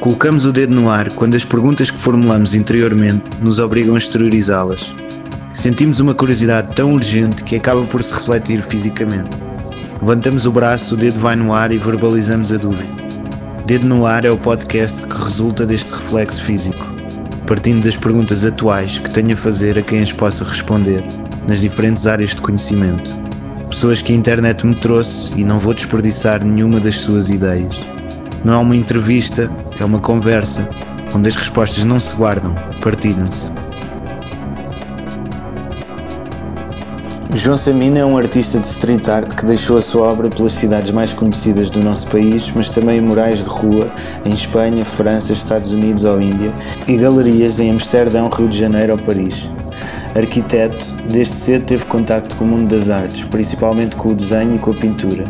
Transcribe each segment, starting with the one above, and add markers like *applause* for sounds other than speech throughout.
Colocamos o dedo no ar quando as perguntas que formulamos interiormente nos obrigam a exteriorizá-las. Sentimos uma curiosidade tão urgente que acaba por se refletir fisicamente. Levantamos o braço, o dedo vai no ar e verbalizamos a dúvida. Dedo no Ar é o podcast que resulta deste reflexo físico, partindo das perguntas atuais que tenho a fazer a quem as possa responder, nas diferentes áreas de conhecimento. Pessoas que a internet me trouxe e não vou desperdiçar nenhuma das suas ideias. Não é uma entrevista, é uma conversa, onde as respostas não se guardam, partilham-se. João Samina é um artista de street art que deixou a sua obra pelas cidades mais conhecidas do nosso país, mas também em murais de rua em Espanha, França, Estados Unidos ou Índia e galerias em Amsterdão, Rio de Janeiro ou Paris. Arquiteto, desde cedo teve contacto com o mundo das artes, principalmente com o desenho e com a pintura.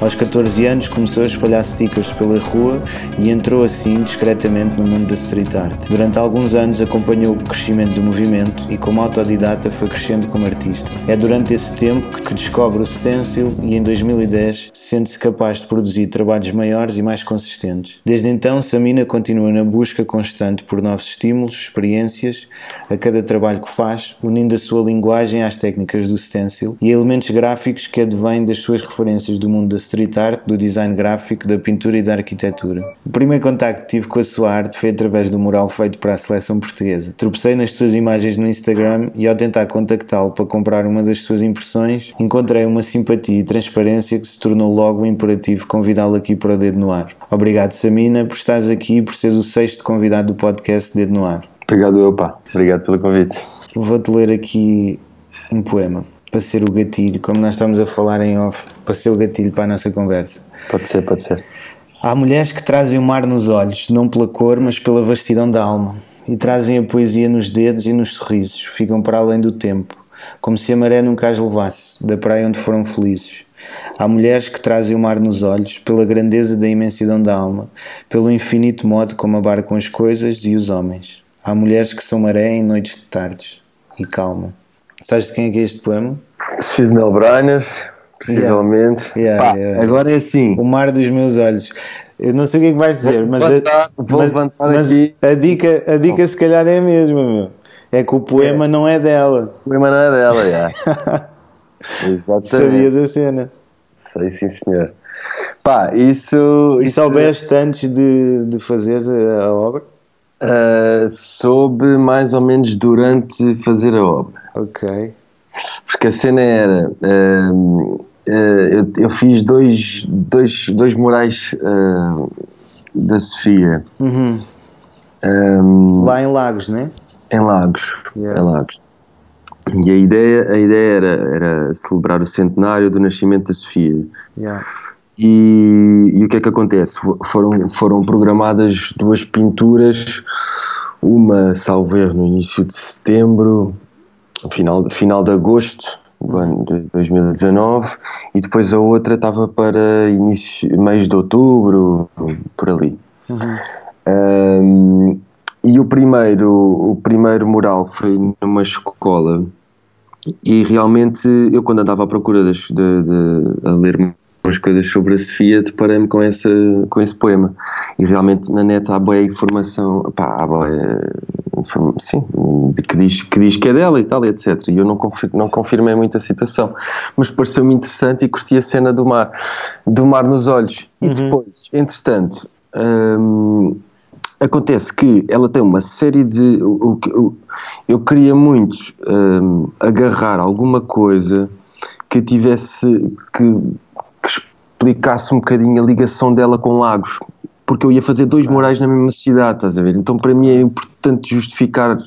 Aos 14 anos começou a espalhar stickers pela rua e entrou assim discretamente no mundo da street art. Durante alguns anos acompanhou o crescimento do movimento e como autodidata foi crescendo como artista. É durante esse tempo que descobre o stencil e em 2010 sente-se capaz de produzir trabalhos maiores e mais consistentes. Desde então, Samina continua na busca constante por novos estímulos, experiências, a cada trabalho que faz, unindo a sua linguagem às técnicas do stencil e elementos gráficos que advêm das suas referências do mundo da street art, do design gráfico, da pintura e da arquitetura. O primeiro contacto que tive com a sua arte foi através do mural feito para a seleção portuguesa. Tropecei nas suas imagens no Instagram e ao tentar contactá-lo para comprar uma das suas impressões, encontrei uma simpatia e transparência que se tornou logo um imperativo convidá-lo aqui para o Dedo no Ar. Obrigado, Samina, por estares aqui e por seres o sexto convidado do podcast Dedo no Ar. Obrigado, eu, pá. Obrigado pelo convite. Vou-te ler aqui um poema para ser o gatilho, como nós estamos a falar em off, para ser o gatilho para a nossa conversa. Pode ser, pode ser. Há mulheres que trazem o mar nos olhos, não pela cor, mas pela vastidão da alma, e trazem a poesia nos dedos e nos sorrisos, ficam para além do tempo, como se a maré nunca as levasse, da praia onde foram felizes. Há mulheres que trazem o mar nos olhos, pela grandeza da imensidão da alma, pelo infinito modo como abarcam as coisas e os homens. Há mulheres que são maré em noites de tardes e calma. Sabes de quem é que é este poema? Sofia de Melbrenner, possivelmente. Yeah, Pá, yeah. Agora é assim. O mar dos meus olhos. Eu não sei o que é que vais dizer, Vou mas, levantar- vou mas, aqui. a dica, a dica se calhar é a mesma, meu. É que o poema não é dela. O poema não é dela, já. *laughs* Exatamente. Sabias a cena. Sei, sim, senhor. Pá, isso. E soubeste antes de, de fazeres a, a obra? Ah, soube mais ou menos durante fazer a obra. Ok. Porque a cena era. ah, ah, eu, eu fiz dois, dois, dois murais da Sofia Uhum. ah, Lá em Lagos, né? em Lagos. Yeah. Em Lagos. E a ideia, a ideia era, era celebrar o centenário do nascimento da Sofia. Yeah. E, e o que é que acontece? Foram, foram programadas duas pinturas, uma, salvo erro, no início de setembro, final, final de agosto do ano de 2019, e depois a outra estava para início, mês de outubro, por ali. Uhum. Um, e o primeiro, o primeiro mural foi numa escola e realmente eu quando andava à procura das, de, de- a ler umas coisas sobre a Sofia deparei-me com, essa, com esse poema e realmente na net há boa informação pá, há boa, inform- sim, que diz, que diz que é dela e tal etc e eu não, confir, não confirmei muito a situação mas pareceu-me interessante e curti a cena do mar do mar nos olhos e depois, entretanto hum, acontece que ela tem uma série de. que- o- eu queria muito hum, agarrar alguma coisa que tivesse. Que explicasse um bocadinho a ligação dela com Lagos. Porque eu ia fazer dois morais na mesma cidade, estás a ver? Então para mim é importante justificar.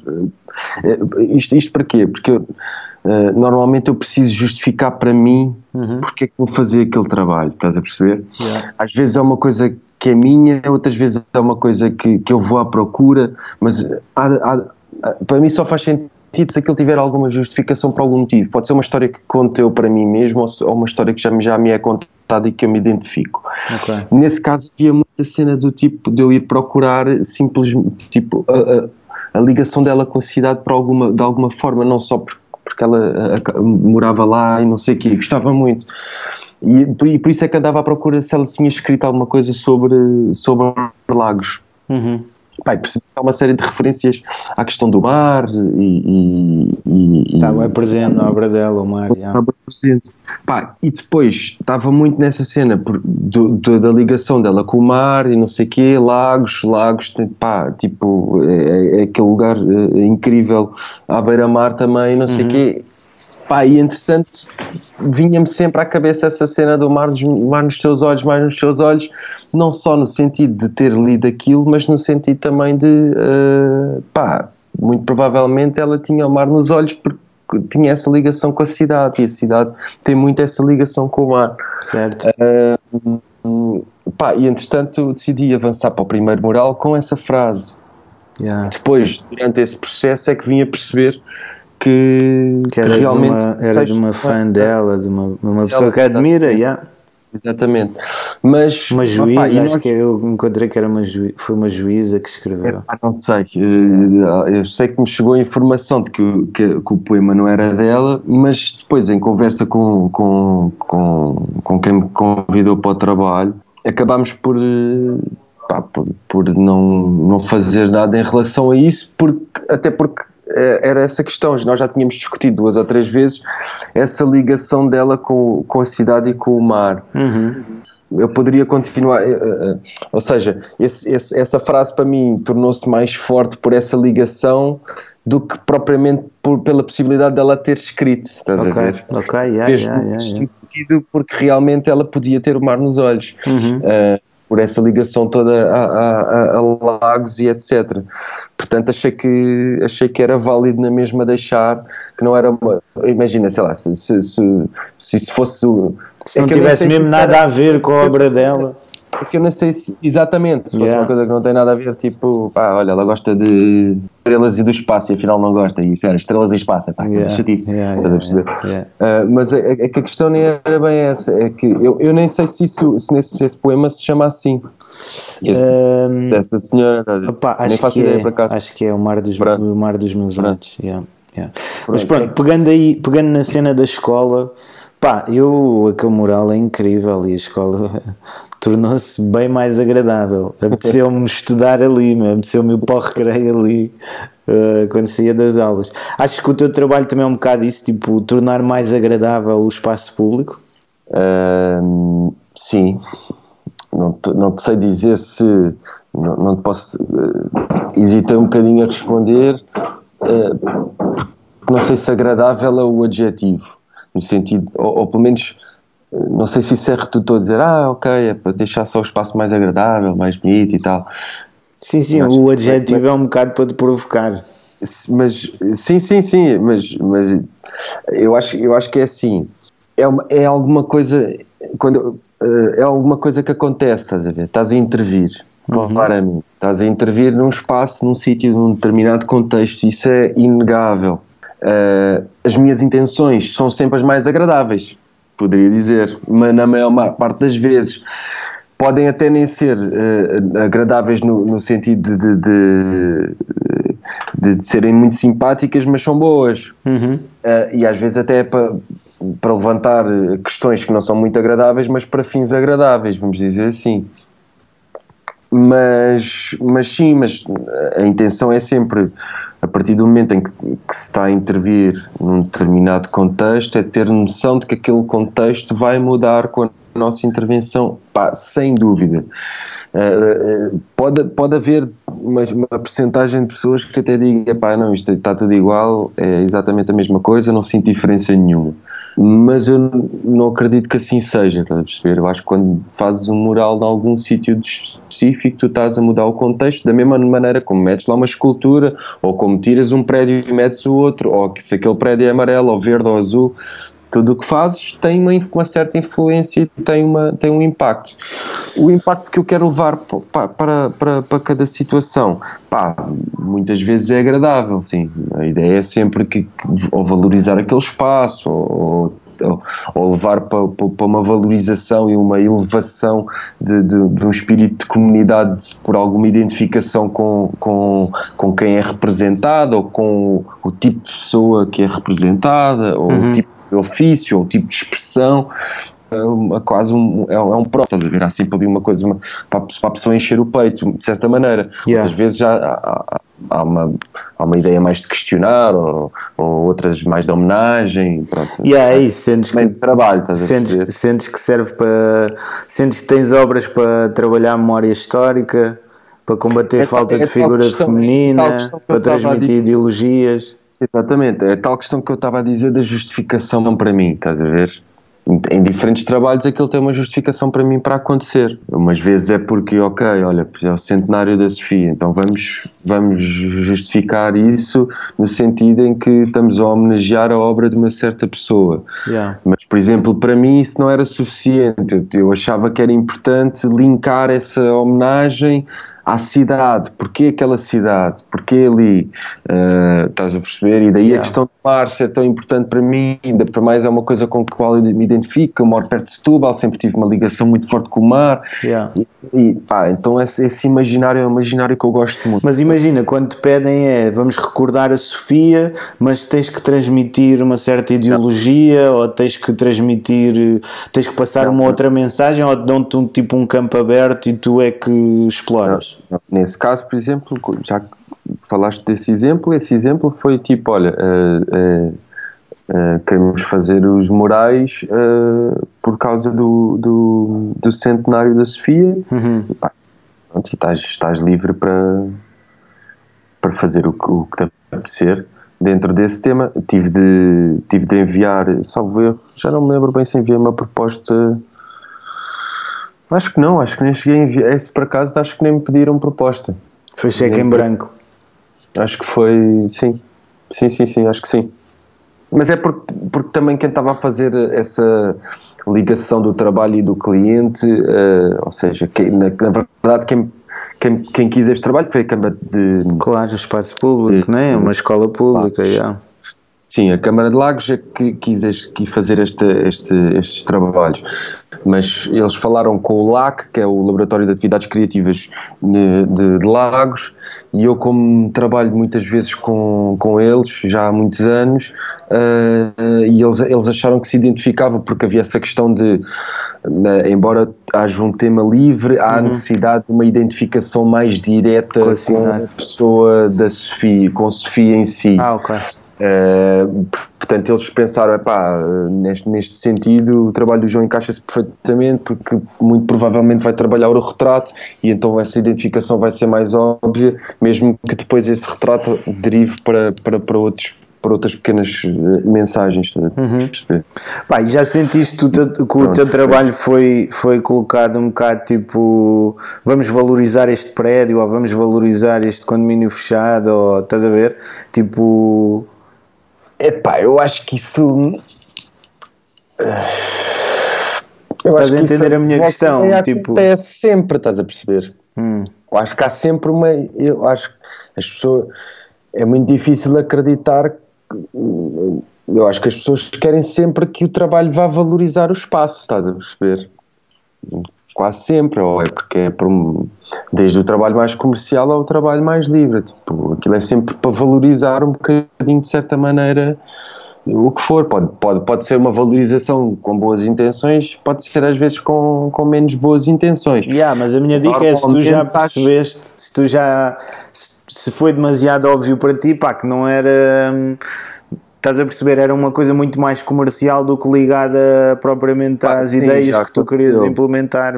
eh, isto, isto para quê? Porque eu, eh, normalmente eu preciso justificar para mim porque é que vou fazer aquele trabalho, estás a perceber? Yeah. Às vezes é uma coisa que é minha, outras vezes é uma coisa que, que eu vou à procura, mas há- há- para mim só faz sentido se aquilo tiver alguma justificação por algum motivo. Pode ser uma história que conto eu para mim mesmo ou, uma história que já, me- já me é contada e que eu me identifico. Ok. Nesse caso havia muita cena do tipo de eu ir procurar simplesmente tipo, a, a- a ligação dela com a cidade por alguma, de alguma forma, não só por- porque ela a- morava lá e não sei o quê, gostava muito. E, por- e por isso é que andava à procura se ela tinha escrito alguma coisa sobre, sobre Lagos. Uhum. Que há uma série de referências à questão do mar e. e, Está bem presente na obra dela, o mar. Estava presente. Pá, e depois estava muito nessa cena por, do, do, da ligação dela com o mar e não sei o quê, lagos, lagos, pá, tipo, é, é aquele lugar é, incrível à beira-mar também, não sei o uhum. quê. Pá, e entretanto vinha-me sempre à cabeça essa cena do mar, mar nos teus olhos, mar nos teus olhos, não só no sentido de ter lido aquilo, mas no sentido também de, uh, pá, muito provavelmente ela tinha o mar nos olhos porque tinha essa ligação com a cidade e a cidade tem muito essa ligação com o mar. Certo. Uh, pá, e entretanto decidi avançar para o primeiro mural com essa frase. Yeah. Depois, durante esse processo, é que vim a perceber que, que, era, que realmente de uma, era de uma fã dela, de uma, uma pessoa que admira, yeah. Exatamente. Mas, uma juíza, opa, acho nós... que eu encontrei que era uma ju... foi uma juíza que escreveu. É, não sei. Eh, eu sei que me chegou a informação de que, que, que, o poema não era dela, mas depois, em conversa com, com, com, com quem me convidou para o trabalho, acabámos por. Eh, pá, por, por não, não fazer nada em relação a isso, porque, até porque era essa questão. Nós já tínhamos discutido duas ou três vezes essa ligação dela com, com a cidade e com o mar. Uhum. Eu poderia continuar, eh, eh, ou seja, esse, esse, essa frase para mim tornou-se mais forte por essa ligação do que propriamente por, pela possibilidade dela ter escrito. Estás okay. a ver? Ok, yeah, Fez yeah, yeah, sentido porque realmente ela podia ter o mar nos olhos. Uhum. Uh, por essa ligação toda a, a, a, lagos e etc. Portanto, achei que, achei que era válido na mesma deixar que não era uma. Imagina, sei lá, se, se, se, se isso fosse. Se é não tivesse mesmo nada era, a ver com a obra dela. Porque eu não sei se, exatamente, se fosse yeah. uma coisa que não tem nada a ver, tipo, pá, olha, ela gosta de estrelas e do espaço e afinal não gosta, e isso era estrelas e espaço, pá, yeah. chatice, yeah, yeah, yeah, uh, mas a, a, questão nem era bem essa, é que eu, eu nem sei se, isso, se, nesse, se esse poema se chama assim. Esse, um, dessa senhora, opa, acho, que é, acho que é o Mar dos, o mar dos Meus Olhos. Yeah, yeah. Mas pronto, pegando, aí, pegando na cena da escola, pá, eu, aquele mural é incrível e a escola *laughs* tornou-se bem mais agradável. Apeteceu-me *laughs* estudar ali, apeteceu-me o recreio ali uh, quando saía das aulas. Acho que o teu trabalho também é um bocado isso, tipo, tornar mais agradável o espaço público? Uh, sim. Não te, não te sei dizer se. Não, não te posso. Uh, hesitei um bocadinho a responder. Uh, não sei se agradável é o adjetivo, no sentido, ou, ou pelo menos não sei se isso é redutor dizer, ah, ok, é para deixar só o espaço mais agradável, mais bonito e tal. Sim, sim, mas, o adjetivo mas, é um bocado para te provocar. Mas, sim, sim, sim, mas, mas eu, acho, eu acho que é assim, é, uma, é alguma coisa, quando, eh, é alguma coisa que acontece, estás a ver, estás a intervir, uhum. claramente, estás a intervir num espaço, num sítio, num determinado contexto, isso é inegável. Uh, as minhas intenções são sempre as mais agradáveis poderia dizer, mas na maior parte das vezes podem até nem ser uh, agradáveis no, no sentido de, de, de, de, serem muito simpáticas, mas são boas. Uhum. Uh, e às vezes até para, para levantar questões que não são muito agradáveis, mas para fins agradáveis, vamos dizer assim. Mas, mas sim, mas a intenção é sempre a partir do momento em que, que, se está a intervir num determinado contexto, é ter noção de que aquele contexto vai mudar com a nossa intervenção, pá, sem dúvida. Uh, pode, pode haver uma, uma percentagem de pessoas que até digam, pá, não, isto está tudo igual, é exatamente a mesma coisa, não sinto diferença nenhuma mas eu não acredito que assim seja, estás a perceber? Eu acho que quando fazes um mural em algum sítio específico, tu estás a mudar o contexto da mesma maneira como metes lá uma escultura, ou como tiras um prédio e metes o outro, ou que se aquele prédio é amarelo, ou verde, ou azul, tudo o que fazes tem uma, uma, certa influência e tem, uma, tem um impacto. O impacto que eu quero levar para, para, para, para cada situação, pá, muitas vezes é agradável, sim. A ideia é sempre que, ou valorizar aquele espaço, ou, ou, ou levar para, para, uma valorização e uma elevação de, de, de, um espírito de comunidade por alguma identificação com, com, com quem é representado, ou com o, o tipo de pessoa que é representada, ou uhum. o tipo ofício ou tipo de expressão. uma, quase um, é, um, é um pró, estás a ver? Há sempre ali uma coisa uma, para, para, a pessoa encher o peito, de certa maneira. Yeah. Outras vezes já há, há, uma, há uma ideia mais de questionar ou, ou outras mais de homenagem. Pronto. Yeah, é isso, sentes que, trabalho, sentes, sentes que serve para. Sentes que tens obras para trabalhar a memória histórica, para combater é, falta é de figura questão, feminina, para transmitir ideologias. Exatamente, é tal questão que eu estava a dizer da justificação para mim, estás a ver? em diferentes trabalhos aquilo tem uma justificação para mim para acontecer. Umas vezes é porque, ok, olha, é o centenário da Sofia, então vamos, vamos justificar isso no sentido em que estamos a homenagear a obra de uma certa pessoa. Yeah. Mas, por exemplo, para mim isso não era suficiente. Eu achava que era importante linkar essa homenagem à cidade, porquê aquela cidade, porquê ali, uh, estás a perceber? E daí yeah. a questão do mar ser tão importante para mim, ainda para mais é uma coisa com a qual eu me identifico, eu moro perto de Setúbal, sempre tive uma ligação muito forte com o mar, yeah. e, e pá, então esse, esse, imaginário é um imaginário que eu gosto muito. Mas imagina, quando te pedem é, vamos recordar a Sofia, mas tens que transmitir uma certa ideologia, ou tens que transmitir, tens que passar uma outra mensagem, ou dão-te um, tipo um campo aberto e tu é que exploras? Nesse caso, por exemplo, já falaste desse exemplo, esse exemplo foi tipo, olha, uh, uh, uh, queremos fazer os morais por causa do, do, do, centenário da Sofia. Uhum. E, pá, pronto, estás, estás livre para, para fazer o, o que te apetecer. Dentro desse tema, tive de, tive de enviar, salvo erro, já não me lembro bem se enviei uma proposta Acho que não, acho que nem cheguei a enviar. Esse por acaso acho que nem me pediram proposta. Foi cheque em branco. Acho que foi. Sim. Sim, sim, sim, acho que sim. Mas é porque, porque também quem estava a fazer essa ligação do trabalho e do cliente, uh, ou seja, quem, na, na, verdade quem, quem, quem quis este trabalho foi a Câmara de. Claro, espaço público, não é? Uma escola pública, já. Sim, a Câmara de Lagos é que quis, fazer este, este, estes trabalhos, mas eles falaram com o LAC, que é o Laboratório de Atividades Criativas de, de, de Lagos, e eu como trabalho muitas vezes com, com eles, já há muitos anos, uh, e eles, eles acharam que se identificava porque havia essa questão de, uh, embora haja um tema livre, há uhum. necessidade de uma identificação mais direta com a, com a pessoa da Sofia, com a Sofia em si. Ah, ok. Uh, portanto, eles pensaram, epá, neste, neste sentido, o trabalho do João encaixa-se perfeitamente, porque muito provavelmente vai trabalhar o retrato e então essa identificação vai ser mais óbvia, mesmo que depois esse retrato derive para, para, para outros para outras pequenas eh, mensagens. Uhum. Pá, já sentiste que o teu trabalho foi, foi colocado um bocado tipo vamos valorizar este prédio ou vamos valorizar este condomínio fechado ou estás a ver? Tipo Epá, eu acho que isso. Eu estás a entender a minha questão? É, tipo... é sempre, estás a perceber? Hum. Eu acho que há sempre uma. Eu acho que as pessoas. É muito difícil acreditar. Eu acho que as pessoas querem sempre que o trabalho vá valorizar o espaço, estás a perceber? Quase sempre, ou é porque é um, desde o trabalho mais comercial ao trabalho mais livre. Tipo, aquilo é sempre para valorizar um bocadinho, de certa maneira, o que for. Pode, pode, pode ser uma valorização com boas intenções, pode ser às vezes com, com menos boas intenções. Yeah, mas a minha dica é se tu já percebeste, se tu já se foi demasiado óbvio para ti, pá, que não era. Hum, Estás a perceber? Era uma coisa muito mais comercial do que ligada propriamente às sim, ideias que tu querias implementar.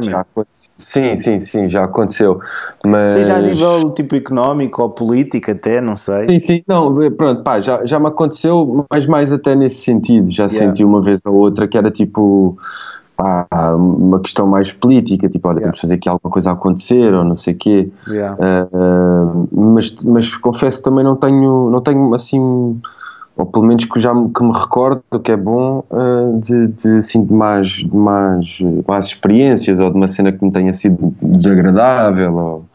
Sim, sim, sim, já aconteceu. Mas... Seja a nível tipo económico ou político até, não sei. Sim, sim, não, pronto, pá, já, já me aconteceu, mas mais até nesse sentido. Já yeah. senti uma vez ou outra que era tipo pá, uma questão mais política, tipo, olha, yeah. temos de fazer aqui alguma coisa a acontecer ou não sei o quê. Yeah. Uh, mas, mas confesso também não tenho, não tenho assim ou pelo menos que já me, que me recordo que é bom uh, de, de, assim, de, mais, de mais, mais experiências ou de uma cena que me tenha sido desagradável ou,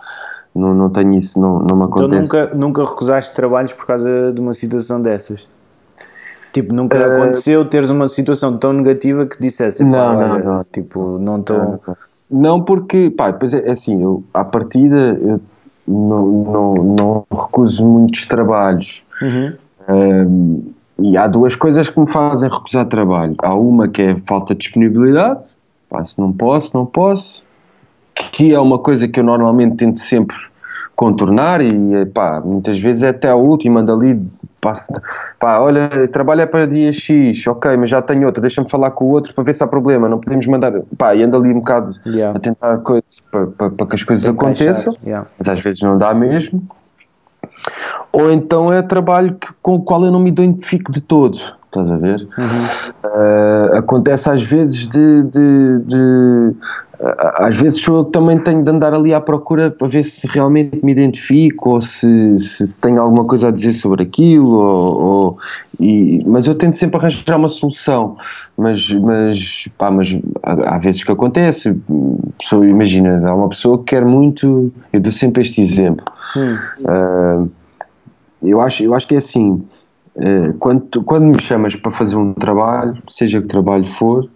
não, não tenho isso, não, não me então acontece. Então nunca, nunca recusaste trabalhos por causa de uma situação dessas? Tipo, nunca uh, aconteceu teres uma situação tão negativa que dissesse não, não, não, tipo, não estou... Não, porque, pá, depois é, é assim, eu, à partida eu não, não, não recuso muitos trabalhos uhum e há duas coisas que me fazem recusar trabalho. Há uma que é falta de disponibilidade, pá, se não posso, não posso, que é uma coisa que eu normalmente tento sempre contornar e pá, muitas vezes é até a última, ando ali, passo, pá, olha, trabalho é para dia X, ok, mas já tenho outro, deixa-me falar com o outro para ver se há problema, não podemos mandar, pá, e ando ali um bocado Yeah. a tentar coisas para, para, para que as coisas Encaixar, aconteçam, yeah. mas às vezes não dá mesmo. Ou então é trabalho que, com o qual eu não me identifico de todo, estás a ver? Uh, acontece às vezes de, de- de- às vezes eu também tenho de andar ali à procura para ver se realmente me identifico ou se, se, se tenho alguma coisa a dizer sobre aquilo ou, ou- e- mas eu tento sempre arranjar uma solução mas, mas, pá, mas há, há vezes que acontece pessoa, imagina, há uma pessoa que quer muito eu dou sempre este exemplo Hum. Uh, eu, acho, eu acho que é assim: uh, quando, quando me chamas para fazer um trabalho, seja que trabalho for,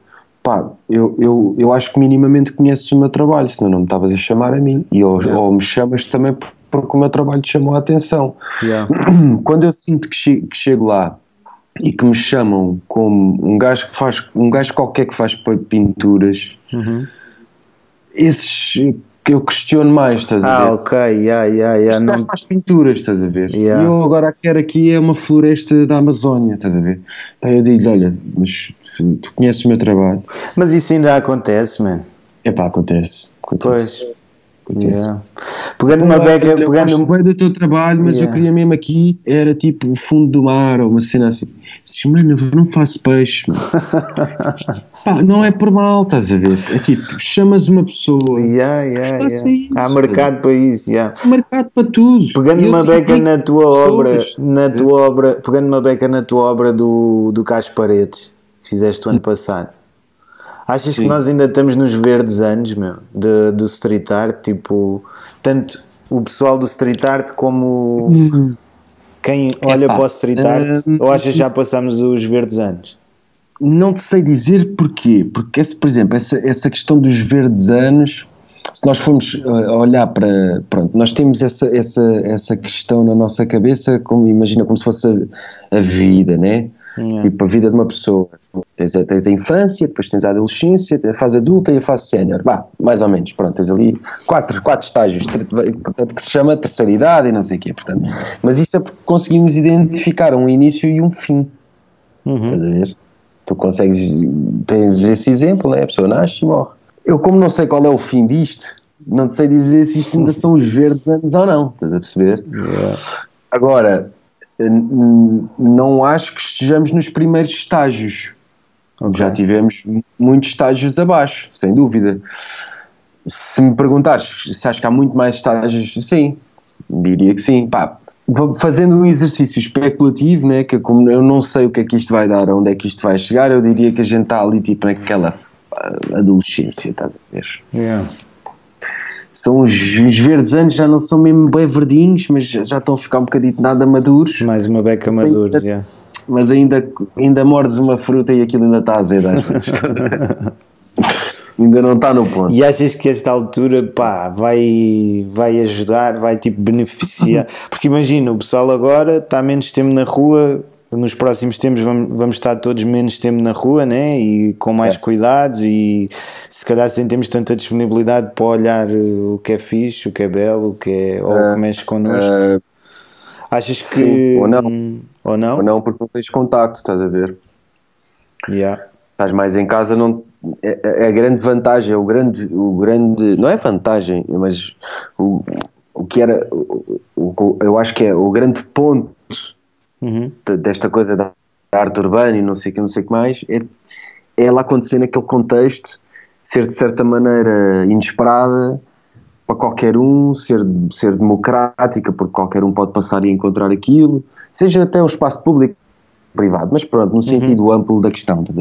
pá, eu, eu, eu acho que minimamente conheces o meu trabalho, senão não me estavas a chamar a mim. E ou, Yeah. ou me chamas também porque o meu trabalho te chamou a atenção. Yeah. *clears throat* Quando eu sinto que, che- que chego lá e que me chamam como um gajo que faz um gajo qualquer que faz pinturas, Uhum. esses que eu questiono mais, estás a ver? Ah, ok, yeah, yeah, yeah. Gajo Não, faz pinturas, estás a ver? Yeah. E eu agora quero aqui é uma floresta da Amazónia, estás a ver? Então eu digo olha, mas tu conheces o meu trabalho? mas isso ainda acontece, man. Epá, acontece. acontece. Pois. Yeah. Pegando uma beca, pegando um- bem do teu trabalho, mas Yeah. eu queria mesmo aqui, era tipo o fundo do mar ou uma cena assim. Diz, mano, eu não faço peixe. mano." *laughs* Pá, não é por mal, estás a ver? É tipo, chamas uma pessoa, Yeah, yeah, Faça yeah. isso. Há mercado para isso, yeah. há mercado para tudo. Pegando Eu uma beca na tua pessoas, obra, na tua obra, pegando uma beca na tua obra do, do Cas Paredes, que fizeste o ano passado. Achas que Sim. nós ainda estamos nos verdes anos, meu, de, do street art, tipo, tanto o pessoal do street art como quem olha Epá, para o street art, hum, ou achas que já passamos os verdes anos? Não te sei dizer porquê, porque, esse, por exemplo, essa, essa questão dos verdes anos, se nós formos uh, olhar para. Pronto, nós temos essa, essa, essa questão na nossa cabeça, como imagina, como se fosse a, a vida, né? Yeah. Tipo, a vida de uma pessoa. Tens a, tens a infância, depois tens a adolescência, a fase adulta e a fase sénior. Vá, mais ou menos. Pronto, tens ali quatro, quatro estágios, portanto, que se chama terceira idade e não sei o quê. Portanto. Mas isso é porque conseguimos identificar um início e um fim. Uhum. Estás a ver? Tu consegues, tens esse exemplo, né? a pessoa nasce e morre. Eu, como não sei qual é o fim disto, não te sei dizer se isto ainda são os verdes anos ou não, estás a perceber? Yeah. Agora, não acho que estejamos nos primeiros estágios. Ok. Já tivemos muitos estágios abaixo, sem dúvida. Se me perguntares se acho que há muito mais estágios, sim, diria que sim. Pá, fazendo um exercício especulativo, né, que como eu não sei o que é que isto vai dar, onde é que isto vai chegar, eu diria que a gente está ali tipo naquela ah, adolescência, estás a ver? Yeah. São os, os verdes anos, já não são mesmo bem verdinhos, mas já estão a ficar um bocadinho nada maduros. Mais uma beca madura, tá- yeah. mas ainda, ainda mordes uma fruta e aquilo ainda está azedo às vezes. *laughs* ainda não está no ponto. E achas que esta altura pá, vai, vai ajudar, vai tipo beneficiar? *laughs* Porque imagina, o pessoal agora está menos tempo na rua, nos próximos tempos vamos, vamos estar todos menos tempo na rua, né? E com mais É. cuidados e se calhar sem termos tanta disponibilidade para olhar uh, o que é fixe, o que é belo, o que é, ou o que mexe connosco. Ah, achas que. sim, ou não. hum, Ou não? ou não, porque não tens contacto, estás a ver? Yeah. Estás mais em casa, não, é, é a grande vantagem, é o grande, o grande, não é vantagem, mas o, o que era, o, o- eu acho que é o grande ponto Uhum. de- desta coisa da arte urbana e não sei o que, não sei que mais, é, é ela acontecer naquele contexto, ser de certa maneira inesperada para qualquer um, ser, ser democrática, porque qualquer um pode passar e encontrar aquilo, seja até um espaço público privado, mas pronto, no sentido amplo da questão. tá?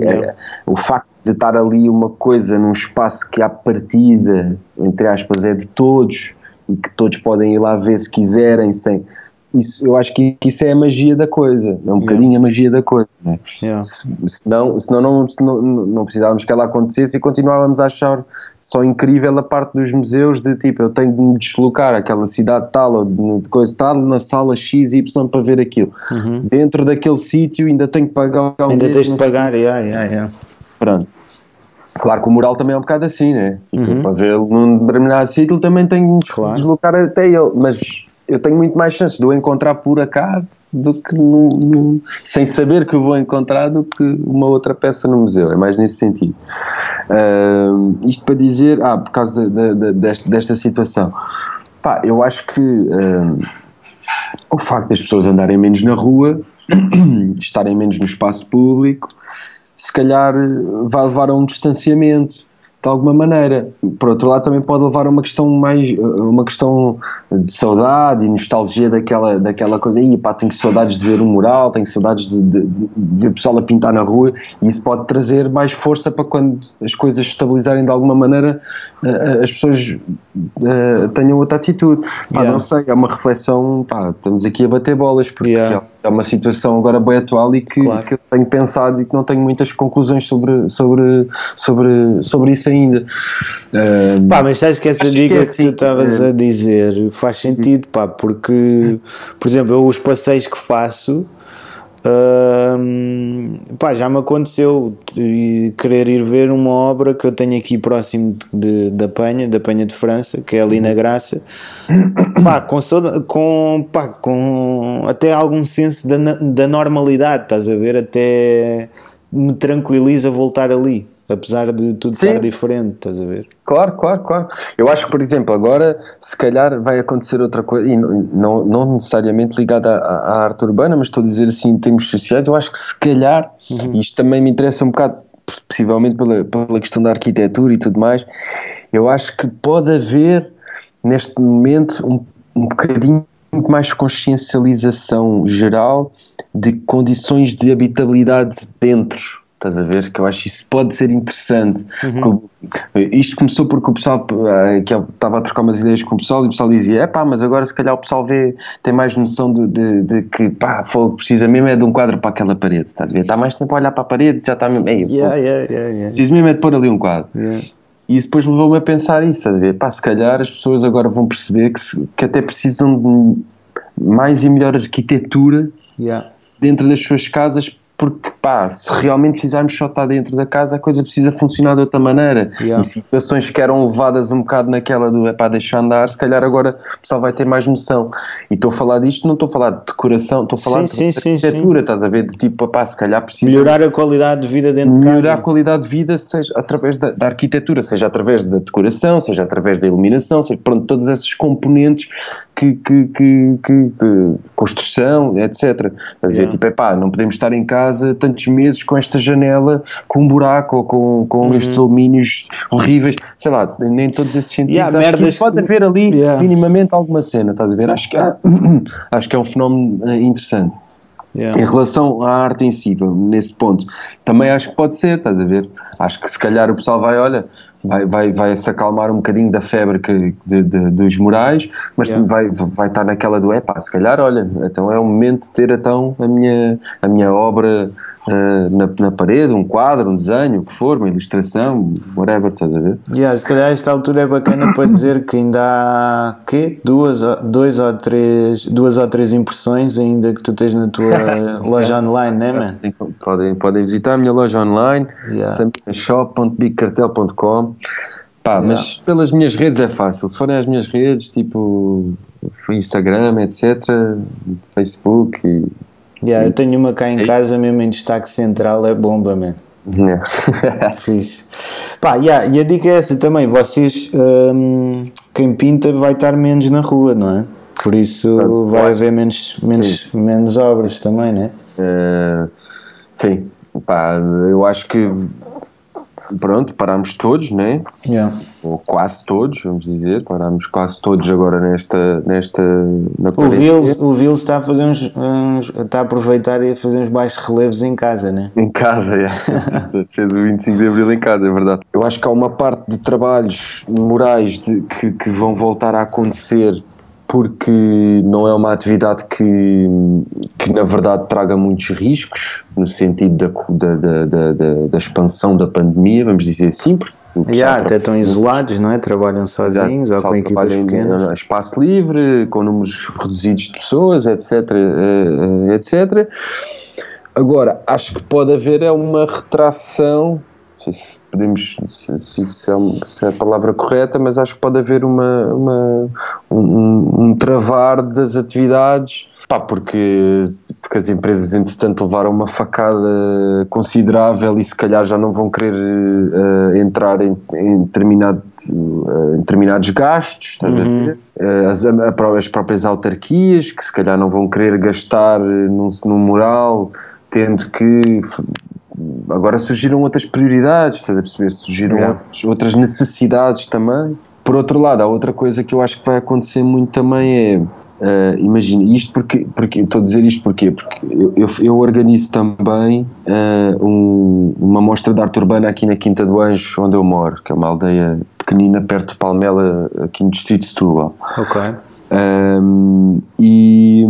É- o facto de estar ali uma coisa num espaço que à partida, entre aspas, é de todos e que todos podem ir lá ver se quiserem, sem. Isso, eu acho que isso é a magia da coisa, é um bocadinho a magia da coisa. Né? Yeah. Se, senão, senão não, não, não precisávamos que ela acontecesse e continuávamos a achar só incrível a parte dos museus de tipo, eu tenho de me deslocar àquela cidade tal ou de coisa tal na sala X e Y para ver aquilo. Uhum. Dentro daquele sítio ainda tenho que pagar um Ainda tens de pagar, yeah, yeah, yeah. Pronto. Claro que o mural também é um bocado assim, né? Tipo, Uhum. Para vê-lo num determinado sítio também tenho de Claro. deslocar até ele, mas eu tenho muito mais chances de o encontrar por acaso do que no, no- sem saber que o vou encontrar do que uma outra peça no museu, é mais nesse sentido. Ahm, isto para dizer, ah, por causa da- da- desta, desta situação, pá, eu acho que ahm, o facto das pessoas andarem menos na rua, *clears throat* estarem menos no espaço público, se calhar eh, vai levar a um distanciamento de alguma maneira. Por outro lado, também pode levar a uma questão mais eh, uma questão de saudade e nostalgia daquela, daquela coisa. Ih, pá, tenho saudades de ver um mural, tenho saudades de, de, de ver o pessoal a pintar na rua, e isso pode trazer mais força para quando as coisas se estabilizarem de alguma maneira, eh, as pessoas eh, tenham outra atitude. Pá, Yeah. Não sei, é uma reflexão, pá, estamos aqui a bater bolas, porque Yeah. é uma situação agora bem atual e que, Claro. que eu tenho pensado e que não tenho muitas conclusões sobre, sobre, sobre, sobre isso ainda. Ahm, Pá, mas sabes que essa Acho que dica é que, assim, tu estavas é. a dizer faz sentido, pá, porque, por exemplo, eu os passeios que faço, pá, já me aconteceu querer ir ver uma obra que eu tenho aqui próximo de, de- da Penha, da Penha de França, que é ali na Graça, pá, com, com, pá, com até algum senso da, da normalidade, estás a ver? Até me tranquiliza voltar ali. Apesar de tudo Sim. estar diferente, estás a ver? Claro, claro, claro. Eu acho que, por exemplo, agora se calhar vai acontecer outra coisa, e não, não, necessariamente ligada à, à arte urbana, mas estou a dizer assim em termos sociais, eu acho que se calhar, e isto também me interessa um bocado, possivelmente pela, pela questão da arquitetura e tudo mais, eu acho que pode haver neste momento um, um bocadinho mais consciencialização geral de condições de habitabilidade dentro. Estás a ver? Que eu acho que isso pode ser interessante. Que- Isto começou porque o pessoal eh, que eu estava a trocar umas ideias com o pessoal e o pessoal dizia: é pá, mas agora se calhar o pessoal vê, tem mais noção de, de, de que pá, fogo, precisa mesmo é de um quadro para aquela parede. Estás a ver? Está mais tempo a olhar para a parede, já está mesmo. Ei, Yeah, pô, yeah, yeah, yeah. preciso mesmo é de pôr ali um quadro. Yeah. E isso depois levou-me a pensar isso, estás a ver? Pá, se calhar as pessoas agora vão perceber que, se- que até precisam de mais e melhor arquitetura Yeah. dentro das suas casas, porque pá, se realmente precisarmos só estar dentro da casa, a coisa precisa funcionar de outra maneira. Yeah. E situações que eram levadas um bocado naquela do é pá, deixa andar, se calhar agora o pessoal vai ter mais noção. E estou a falar disto, não estou a falar de decoração, estou a falar Sim, de sim, sim, arquitetura, estás a ver? De tipo, pá, se calhar precisa Melhorar a qualidade de vida dentro de melhorar a casa. qualidade de vida seja através da, da arquitetura, seja através da decoração, seja através da iluminação, seja pronto, todas essas componentes que, que, que, que- construção, etc. A? Yeah. Tipo, é pá, não podemos estar em casa tantos meses com esta janela com um buraco ou com, com Uhum. estes alumínios horríveis, sei lá, nem todos esses sentidos. Yeah, acho que pode haver ali Yeah. minimamente alguma cena, estás a ver? Acho que, há- *clears throat* acho que é um fenómeno eh, interessante. Yeah. Em relação à arte em si, nesse ponto, também acho que pode ser, estás a ver? Acho que se calhar o pessoal vai, olha, vai, vai, vai se acalmar um bocadinho da febre que, de- de- dos morais, mas Yeah. vai, vai estar naquela do, epá, se calhar, olha, então é o momento de ter então a minha, a minha obra eh, na, na parede, um quadro, um desenho, o que for, uma ilustração, whatever, estás a ver? Yeah, se calhar esta altura é bacana para dizer que ainda há quê? Duas, dois ou três, duas ou três impressões ainda que tu tens na tua *laughs* loja online, né, man? Podem, podem visitar a minha loja online, Yeah. saminashop.bigcartel.com. Pá, Yeah. mas pelas minhas redes é fácil. Se forem às minhas redes, tipo Instagram, etc., Facebook e. Yeah, eu tenho uma cá em casa mesmo em destaque central, é bomba, man. Yeah. *laughs* Fixe. Pá, yeah, e a dica é essa também, vocês, hum, quem pinta vai estar menos na rua, não é? Por isso Claro, vai haver menos, menos, menos obras também, né? Eh, sim, pá, eu acho que. Pronto, parámos todos, né? Yeah. Ou quase todos, vamos dizer. Parámos quase todos agora nesta. nesta na O. Vils, o Vils está a fazer uns, uns- está a aproveitar e a fazer uns baixos relevos em casa, né? Em casa, é. *laughs* fez o 25 de Abril em casa, é verdade. Eu acho que há uma parte de trabalhos morais de- que, que vão voltar a acontecer porque não é uma atividade que, que na verdade traga muitos riscos no sentido da, da, da, da, da- expansão da pandemia, vamos dizer assim, porque Yeah, até estão isolados, não é? Trabalham sozinhos Exato. ou com equipas pequenas. Em, espaço livre, com números reduzidos de pessoas, etc. etc. Agora, acho que pode haver é uma retração, sei se podemos, se, se, se, é, se é a palavra correta, mas acho que pode haver uma, uma um, um travar das atividades Pá, porque, porque as empresas, entretanto, levaram uma facada considerável e se calhar já não vão querer uh, entrar em, em, determinado, uh, em determinados gastos, estás uhum. a ver? Uh, as, as, próprias autarquias, que se calhar não vão querer gastar num, num moral, tendo que agora surgiram outras prioridades, estás a perceber? Surgiram yeah. outras, outras necessidades também. Por outro lado, há outra coisa que eu acho que vai acontecer muito também é Uh, Imagina, isto porque, porque estou a dizer isto porquê? porque eu, eu, eu organizo também uh, um, uma mostra de arte urbana aqui na Quinta do Anjo, onde eu moro, que é uma aldeia pequenina perto de Palmela, aqui no distrito de Setúbal. Ok. Um, e,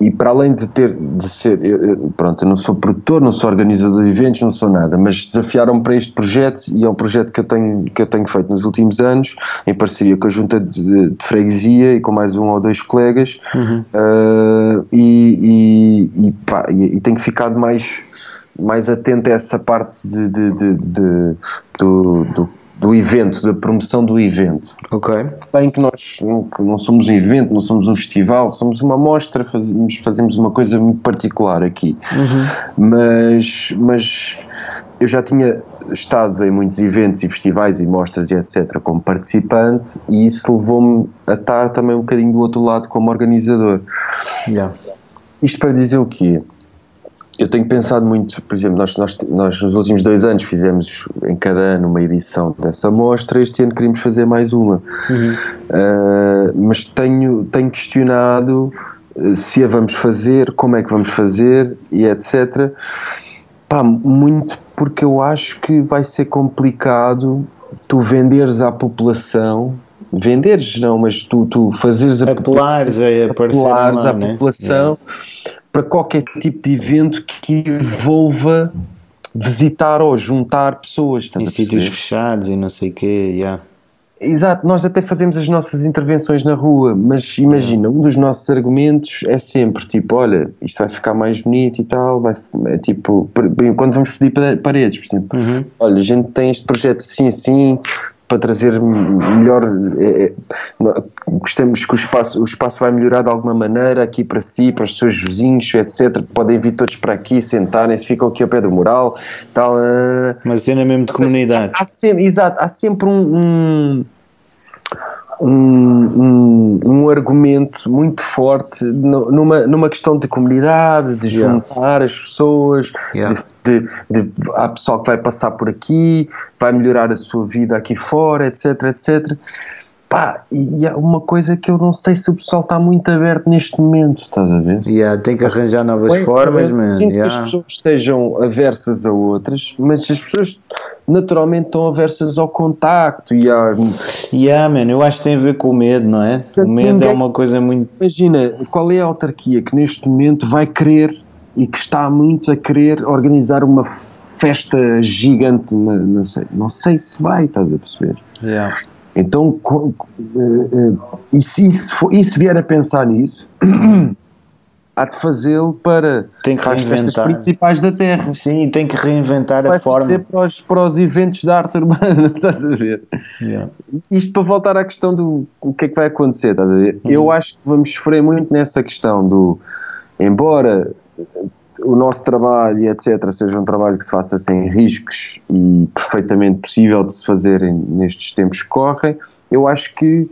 e para além de ter de ser eu, pronto, eu não sou produtor, não sou organizador de eventos, não sou nada, mas desafiaram-me para este projeto e é um projeto que eu tenho que eu tenho feito nos últimos anos em parceria com a junta de, de freguesia e com mais um ou dois colegas uhum. uh, e, e, e, pá, e, e tenho ficado mais mais atento a essa parte de, de, de, de do, do do evento, da promoção do evento. Ok. Bem que nós que não somos um evento, não somos um festival, somos uma mostra, fazemos, fazemos uma coisa muito particular aqui. Uhum. Mas, mas eu já tinha estado em muitos eventos e festivais e mostras e etc. como participante e isso levou-me a estar também um bocadinho do outro lado como organizador. Yeah. Isto para dizer o quê? Eu tenho pensado muito, por exemplo, nós, nós, nós nos últimos dois anos fizemos em cada ano uma edição dessa mostra, este ano queríamos fazer mais uma. Uhum. Uh, mas tenho, tenho questionado ah, se a vamos fazer, como é que vamos fazer e etc. Pá, muito porque eu acho que vai ser complicado tu venderes à população venderes não, mas tu, tu fazeres a apelares, a, apelares à né? população para qualquer tipo de evento que envolva visitar ou juntar pessoas. Em sítios fechados e não sei o quê, yeah. Exato, nós até fazemos as nossas intervenções na rua, mas imagina, um dos nossos argumentos é sempre tipo: olha, isto vai ficar mais bonito e tal, vai, é tipo, quando vamos pedir paredes, por exemplo, uhum. olha, a gente tem este projeto assim, assim, para trazer melhor é, é gostamos que o espaço, o espaço vai melhorar de alguma maneira aqui para si, para os seus vizinhos, etc. Podem vir todos para aqui, sentarem-se, ficam aqui ao pé do mural, tal. Uh, Uma cena mesmo de comunidade. Há, há sempre, exato, há sempre um, um um, um, um, argumento muito forte numa, numa questão de comunidade, de juntar yeah. as pessoas, yeah. de, de, de, há pessoal que vai passar por aqui, vai melhorar a sua vida aqui fora, etc, etc. Pá, e há uma coisa que eu não sei se o pessoal está muito aberto neste momento, estás a ver? Yeah, tem que arranjar novas Bem, formas, man. Sinto yeah. que as pessoas estejam aversas a outras, mas as pessoas naturalmente estão aversas ao contacto e a. Yeah, man, eu acho que tem a ver com o medo, não é? o medo é uma coisa muito. Imagina, qual é a autarquia que neste momento vai querer e que está muito a querer organizar uma festa gigante, não sei, não sei se vai, estás a perceber? Yeah. Então, eh, eh, e se isso, e se vier a pensar nisso, *clears throat* há de fazê-lo para, tem que as festas principais da Terra. Sim, tem que reinventar Vai a forma. Vai para os, para os eventos da arte urbana, *laughs* estás a ver? Yeah. Isto para voltar à questão do o que é que vai acontecer, estás a ver? Uhum. Eu acho que vamos sofrer muito nessa questão do, embora o nosso trabalho etc. seja um trabalho que se faça sem riscos e perfeitamente possível de se fazer nestes tempos que correm, eu acho que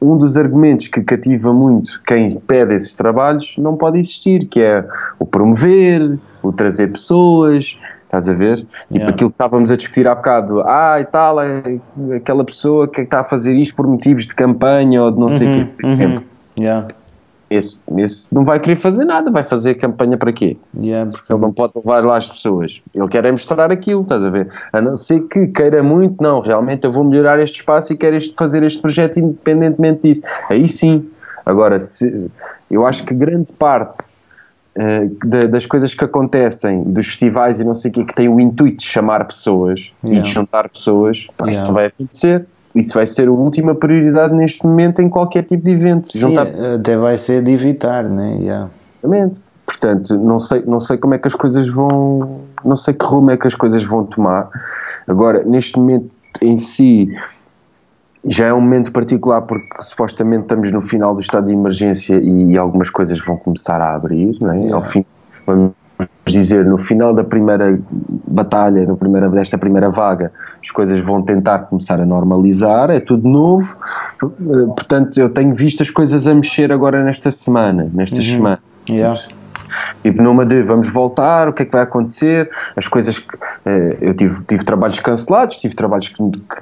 um dos argumentos que cativa muito quem pede esses trabalhos não pode existir, que é o promover, o trazer pessoas, estás a ver? Tipo yeah. aquilo que estávamos a discutir há bocado, ah e tal, é aquela pessoa que está a fazer isto por motivos de campanha ou de não sei o uhum, quê. Uhum. Yeah. Esse, esse não vai querer fazer nada, vai fazer campanha para quê? Yeah, porque ele não pode levar lá as pessoas. Ele quer é mostrar aquilo, estás a ver? A não ser que queira muito, não, realmente eu vou melhorar este espaço e quero este, fazer este projeto independentemente disso. Aí sim. Agora, se, eu acho que grande parte uh, das coisas que acontecem, dos festivais e não sei o que, que têm o intuito de chamar pessoas yeah. e de juntar pessoas, yeah. isso não vai acontecer. Isso vai ser a última prioridade neste momento em qualquer tipo de evento. Sim, juntar... até vai ser de evitar, né? Yeah. Exatamente. Portanto, não sei, não sei como é que as coisas vão, não sei que rumo é que as coisas vão tomar. Agora, neste momento em si, já é um momento particular porque supostamente estamos no final do estado de emergência e algumas coisas vão começar a abrir, não é? Yeah. Ao fim, vamos dizer, no final da primeira batalha, no primeira, desta primeira vaga, as coisas vão tentar começar a normalizar, é tudo novo, portanto eu tenho visto as coisas a mexer agora nesta semana, nestas uhum. semanas. Yeah. Tipo, numa de vamos voltar, o que é que vai acontecer? As coisas que. Eh, eu tive, tive trabalhos cancelados, tive trabalhos que, que,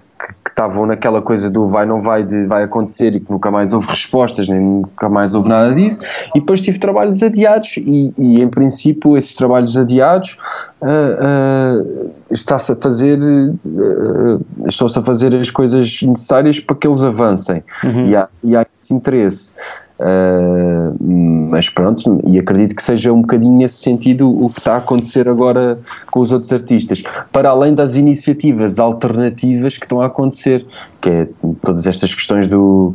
que estavam naquela coisa do vai, não vai, de vai acontecer e que nunca mais houve respostas, nem nunca mais houve nada disso. E depois tive trabalhos adiados, e, e em princípio, esses trabalhos adiados uh, uh, está-se a fazer. Uh, estão-se a fazer as coisas necessárias para que eles avancem. Uhum. E, há, e há esse interesse. Uh, mas pronto, e acredito que seja um bocadinho nesse sentido o que está a acontecer agora com os outros artistas, para além das iniciativas alternativas que estão a acontecer, que é todas estas questões do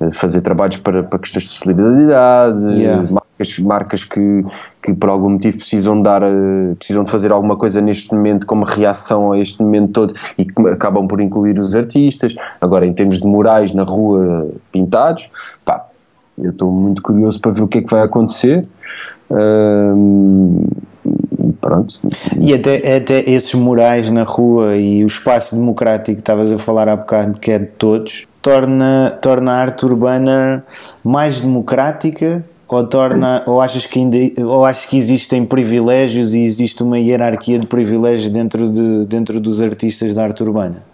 eh, fazer trabalhos para, para questões de solidariedade, yeah. marcas, marcas que, que por algum motivo precisam dar, eh, precisam de fazer alguma coisa neste momento como reação a este momento todo e que acabam por incluir os artistas. Agora, em termos de murais na rua pintados, pá, eu estou muito curioso para ver o que é que vai acontecer. Um, e pronto. E até, até esses murais na rua e o espaço democrático que estavas a falar há bocado, que é de todos, torna, torna a arte urbana mais democrática ou torna ou achas que ainda ou achas que existem privilégios e existe uma hierarquia de privilégios dentro de dentro dos artistas da arte urbana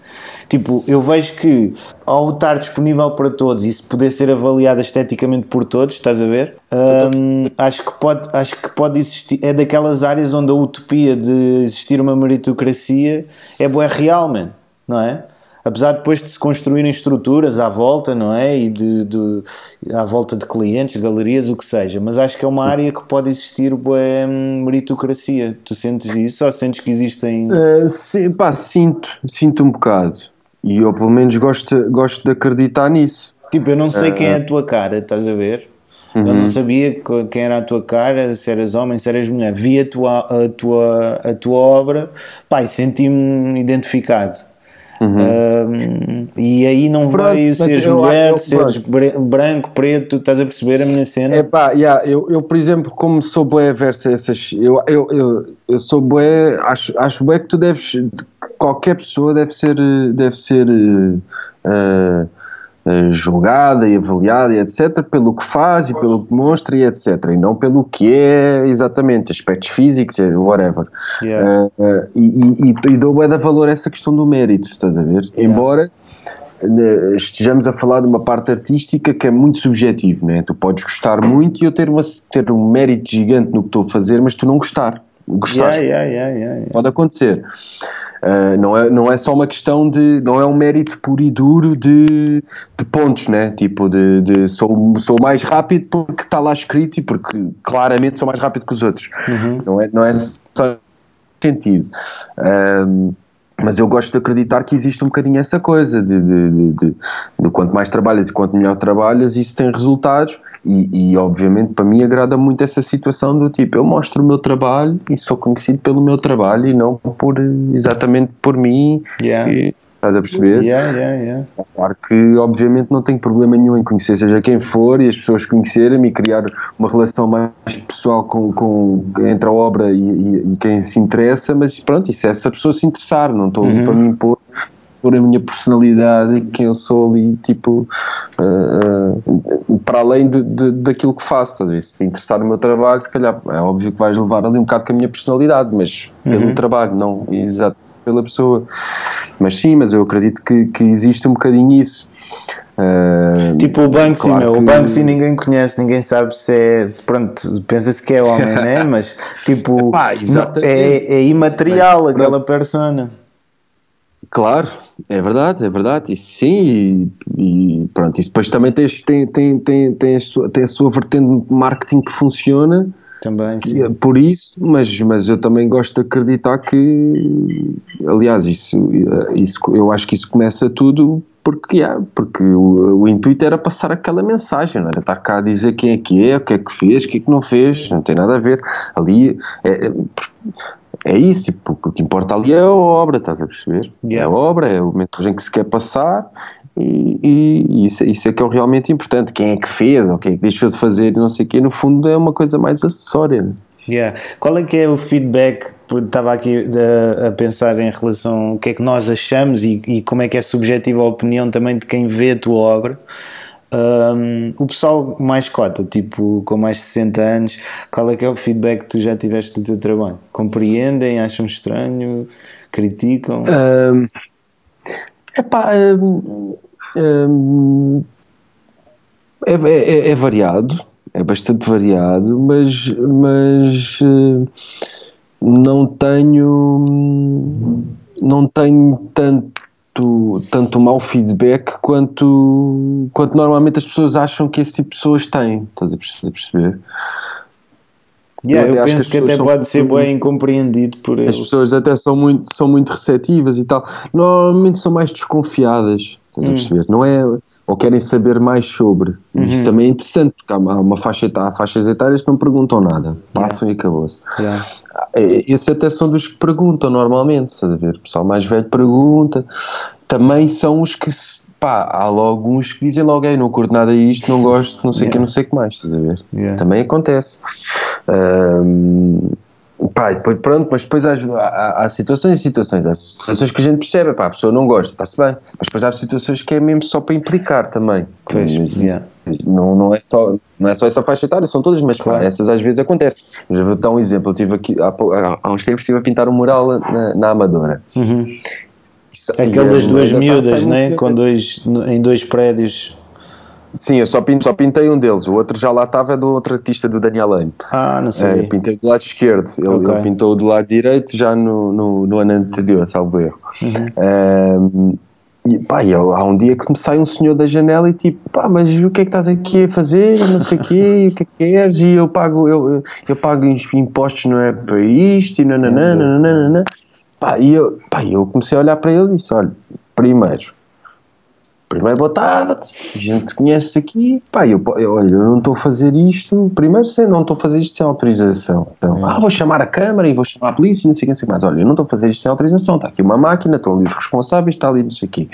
Tipo, eu vejo que ao estar disponível para todos e se poder ser avaliado esteticamente por todos, estás a ver? Um, acho, que pode, acho que pode existir. É daquelas áreas onde a utopia de existir uma meritocracia é boa, é real, man, não é? apesar de depois de se construírem estruturas à volta, não é? E de, de, à volta de clientes, galerias, o que seja, mas acho que é uma área que pode existir boa meritocracia. Tu sentes isso ou sentes que existem. Uh, pá, sinto, sinto um bocado. E eu, pelo menos, gosto, gosto de acreditar nisso. Tipo, eu não sei quem é a tua cara, estás a ver? Uhum. Eu não sabia quem era a tua cara, se eras homem, se eras mulher. Vi a tua, a tua, a tua obra, e senti-me identificado. Uhum. Um, e aí não Pronto, vai seres mulher, eu, seres branco, preto, estás a perceber a minha cena? É pá, yeah, eu, eu, por exemplo, como sou bué versus essas, eu, eu, eu, eu sou bué, acho, acho bué que tu deves, qualquer pessoa deve ser, deve ser uh, julgada e avaliada e etc. pelo que faz e pelo que mostra e etc. E não pelo que é exatamente, aspectos físicos, eh, whatever. Yeah. Uh, uh, e, e, e dou bem da valor a essa questão do mérito, estás a ver? Yeah. Embora estejamos a falar de uma parte artística que é muito subjetivo, né? Tu podes gostar muito e eu ter, uma, ter um mérito gigante no que estou a fazer, mas tu não gostar. Gostar. Yeah, yeah, yeah, Pode acontecer. Uh, não, é, não é só uma questão de. não é um mérito puro e duro de, de pontos, né? Tipo, de, de sou, sou mais rápido porque está lá escrito e porque claramente sou mais rápido que os outros. Uhum. Não, é, não é só sentido. Um, mas eu gosto de acreditar que existe um bocadinho essa coisa de, de, de, de, de quanto mais trabalhas e quanto melhor trabalhas, isso tem resultados e, e, obviamente para mim agrada muito essa situação do tipo, eu mostro o meu trabalho e sou conhecido pelo meu trabalho e não por exatamente por mim. Yeah. E, estás a perceber? Yeah, yeah, yeah. Claro que obviamente não tenho problema nenhum em conhecer seja quem for e as pessoas conhecerem-me e criar uma relação mais pessoal com, com, entre a obra e, e, e quem se interessa, mas pronto, isso é se a pessoa se interessar, não estou uhum. para me impor por a minha personalidade e quem eu sou ali, tipo, uh, uh, para além de, de, daquilo que faço. Se interessar no meu trabalho, se calhar é óbvio que vais levar ali um bocado com a minha personalidade, mas pelo uhum. trabalho, não exato pela pessoa. Mas sim, mas eu acredito que, que existe um bocadinho isso. Uh, tipo o Banksy, claro meu, que... o Banksy ninguém conhece, ninguém sabe se é. Pronto, pensa-se que é homem, *laughs* né? Mas tipo, Epá, é, é imaterial Mas, aquela persona. Claro, é verdade, é verdade, e sim, e, e pronto, isso depois também tem, tem, tem, tem, tem, a sua, tem a sua vertente de marketing que funciona, Também, sim. É por isso, mas, mas eu também gosto de acreditar que, aliás, isso, isso, eu acho que isso começa tudo porque, yeah, porque o, o, intuito era passar aquela mensagem, não era estar cá a dizer quem é que é, o que é que fez, o que é que não fez, não tem nada a ver. Ali é, é, é isso, tipo, o que importa ali é a obra, estás a perceber? Yeah. É a obra, é o mensagem que se quer passar e, e isso, isso, é que é o realmente importante. Quem é que fez ou quem é que deixou de fazer e não sei o quê, no fundo é uma coisa mais acessória. Yeah. Qual é que é o feedback? Estava aqui a, a pensar em relação ao que é que nós achamos e, e, como é que é subjetiva a opinião também de quem vê a tua obra. Um, o pessoal mais cota, tipo com mais de 60 anos, qual é que é o feedback que tu já tiveste do teu trabalho? Compreendem? Acham estranho? Criticam? Um, epá, um, é, é, é, variado, é bastante variado, mas, mas uh, não tenho não tenho tanto, tanto mau feedback quanto, quanto normalmente as pessoas acham que esse tipo de pessoas têm. Estás a perceber? Yeah, eu, eu penso que, que até pode ser bem incompreendido por eles. As pessoas até são muito, são muito receptivas e tal. Normalmente são mais desconfiadas. Estás hum. a perceber? Não é ou querem saber mais sobre. Uhum. Isso também é interessante, porque há uma faixa etária, há faixas etárias que não perguntam nada, passam yeah. e acabou-se. Yeah. É, esses até são dos que perguntam normalmente, ver? O pessoal mais velho pergunta. Também são os que, pá, há logo uns que dizem logo, não curto nada isto, não gosto, não sei o yeah. que, não sei o que mais, estás a ver? Também acontece. Um, Pá, depois, pronto, mas depois há, há, há, situações e situações. Há situações que a gente percebe, pá, a pessoa não gosta, está-se bem. Mas depois há situações que é mesmo só para implicar também. Pois, yeah. não, não, é só, não é só essa faixa etária, são todas, mas claro. pá, essas às vezes acontecem. Já vou dar um exemplo. Eu tive aqui, há, há uns tempos estive a pintar um mural na, na Amadora. Uhum. Aquele das duas miúdas, né? Com dois, em dois prédios Sim, eu só, pinto, só pintei um deles. O outro já lá estava, é do outro artista, do Daniel Lane. Ah, não sei. É, pintei do lado esquerdo. Ele, okay. ele, pintou do lado direito já no, no, no ano anterior, salvo erro. Uhum. Um, e pá, eu, há um dia que me sai um senhor da janela e tipo, pá, mas o que é que estás aqui a fazer? Não sei o quê, o que é que queres? E eu pago, eu, eu pago impostos, não é para isto, e nananã, nananã, Pá, e eu, pá, eu comecei a olhar para ele e disse: olha, primeiro, primeiro boa tarde, a gente conhece aqui, pá, eu, eu, olha, eu não estou a fazer isto, primeiro sei, não estou a fazer isto sem autorização. Então, ah, vou chamar a câmara e vou chamar a polícia, não sei o que, não sei mais. Olha, eu não estou a fazer isto sem autorização, está aqui uma máquina, estão ali os responsáveis, está ali não sei o quê.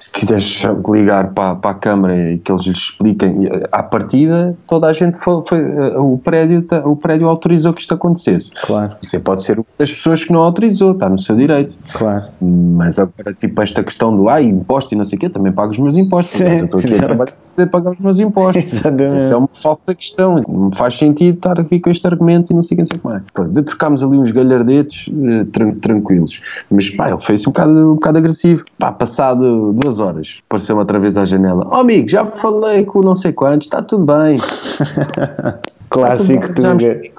Se quiseres ligar para, para a câmara e que eles lhes expliquem, à partida, toda a gente foi, foi o, prédio, o prédio autorizou que isto acontecesse. Claro. Você pode ser uma das pessoas que não autorizou, está no seu direito. Claro. Mas agora, tipo, esta questão do, ah, imposto e não sei o quê, também pago os meus impostos. Sim, eu estou aqui exato. a trabalhar para pagar os meus impostos. Exatamente. Isso é uma falsa questão. Não faz sentido estar aqui com este argumento e não sei o que, não sei mais. Pronto, trocámos ali uns galhardetes eh, tran tranquilos. Mas pá, ele fez um bocado, um bocado agressivo. Pá, passado duas horas, apareceu-me outra vez à janela. Oh amigo, já falei com não sei quantos, está tudo bem. *laughs* Clássico tudo bem,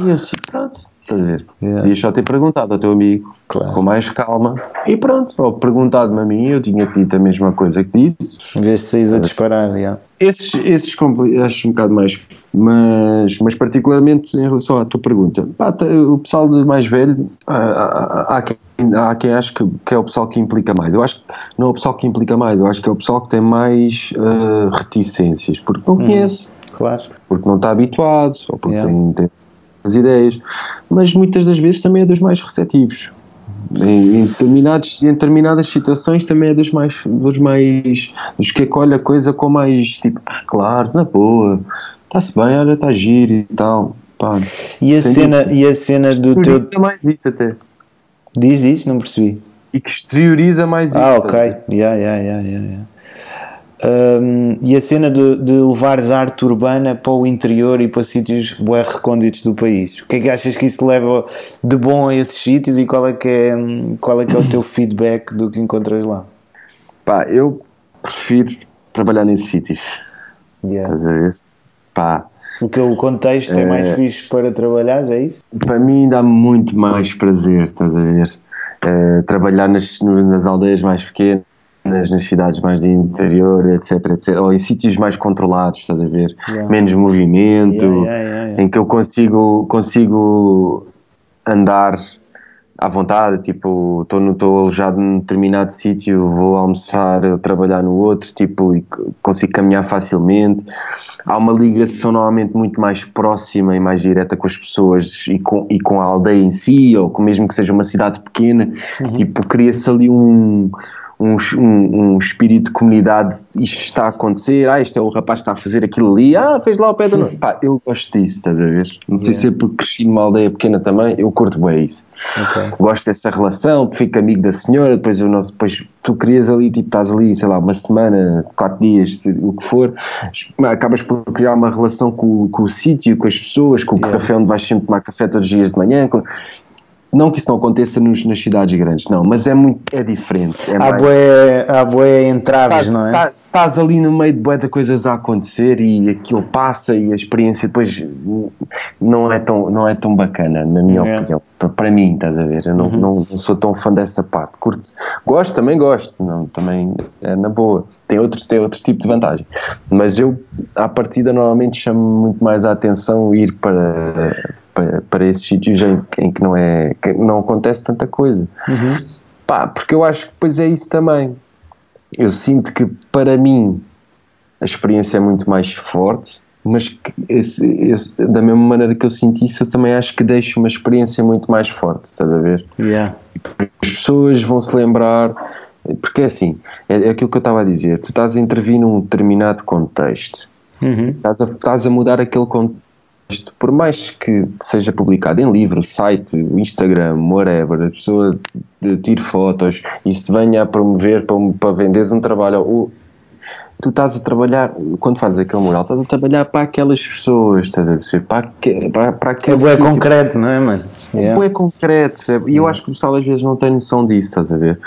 E eu assim, pronto Estás a ver? Yeah. Podias só ter perguntado ao teu amigo claro. com mais calma e pronto, ou perguntado-me a mim, eu tinha dito a mesma coisa que disse. Em vez de saís a disparar, yeah. Esses, esses acho um bocado mais, mas, mas particularmente em relação à tua pergunta, pá, o pessoal mais velho, há, há, há, quem, há quem que, que, é o pessoal que implica mais. Eu acho que não é o pessoal que implica mais, eu acho que é o pessoal que tem mais uh, reticências, porque não hum, conhece. Claro. Porque não está habituado, ou porque yeah. tem, tem as ideias, mas muitas das vezes também é dos mais receptivos. Em, em, determinados, em determinadas situações também é dos mais, dos mais, dos que acolhe a coisa com mais, tipo, ah, claro, na boa, está-se bem, olha, está giro e tal. Pá, e, a cena, e a cena do teu... mais isso até. Diz, diz, não percebi. E que exterioriza mais ah, isso. Ah, ok. Yeah, yeah, yeah, yeah, yeah. Um, e a cena de, de levares a arte urbana para o interior e para sítios bem recônditos do país. O que é que achas que isso leva de bom a esses sítios e qual é que é, qual é, que é o teu feedback do que encontras lá? Pá, eu prefiro trabalhar nesses sítios. Yeah. Estás a ver? Pá. Porque o contexto é, é mais fixe para trabalhar, é isso? Para mim dá muito mais prazer, estás a ver? Uh, trabalhar nas, nas aldeias mais pequenas nas cidades mais de interior, etc, etc, ou em sítios mais controlados, estás a ver? Yeah. Menos movimento, Yeah, em que eu consigo, consigo andar à vontade, tipo, estou alojado num determinado sítio, vou almoçar, trabalhar no outro, tipo, e consigo caminhar facilmente. Há uma ligação normalmente muito mais próxima e mais direta com as pessoas e com, e com a aldeia em si, ou com mesmo que seja uma cidade pequena, tipo, cria-se ali um, um, um, um espírito de comunidade, isto está a acontecer, ah, isto é o rapaz que está a fazer aquilo ali, ah, fez lá o pé da noite. Pá, eu gosto disso, estás a ver? Não sei Yeah. se é porque cresci numa aldeia pequena também, eu curto bem isso. Ok. Gosto dessa relação, fico amigo da senhora, depois, eu não, depois tu crias ali, tipo, estás ali, sei lá, uma semana, quatro dias, o que for, acabas por criar uma relação com, com o sítio, com as pessoas, com o Yeah. café onde vais sempre tomar café todos os dias de manhã. com- Não que isso não aconteça nos, nas cidades grandes, não, mas é muito, é diferente. É Há mais- boé, há boé entraves, Estás, não é? tá- estás ali no meio de bué de coisas a acontecer e aquilo passa e a experiência depois não é tão, não é tão bacana, na minha É. opinião. Pa- Para mim, estás a ver? Eu não, não, não sou tão fã dessa parte. Curto, gosto, também gosto, não, também é na boa. Tem outro, tem outro tipo de vantagem. Mas eu, à partida, normalmente chamo muito mais a atenção ir para, para, para esses sítios em, em que, não é, que não acontece tanta coisa. Uhum. Pá, porque eu acho que depois é isso também. Eu sinto que para mim a experiência é muito mais forte, mas que esse- esse- da mesma maneira que eu sinto isso, eu também acho que deixo uma experiência muito mais forte, estás a ver? Yeah. As pessoas vão se lembrar, porque é assim, é, é aquilo que eu estava a dizer, tu estás a intervir num determinado contexto, Uhum. estás a, estás a mudar aquele contexto, por mais que seja publicado em livro, site, Instagram, whatever, a pessoa tire fotos e se venha a promover para, para venderes um trabalho, ou, tu estás a trabalhar, quando fazes aquele mural, estás a trabalhar para aquelas pessoas, estás a perceber? Para, aque- para, para É aquele bué sítio. concreto, não é, mano? Yeah. É concreto, sabe? e eu acho que o pessoal às vezes não tem noção disso, estás a ver?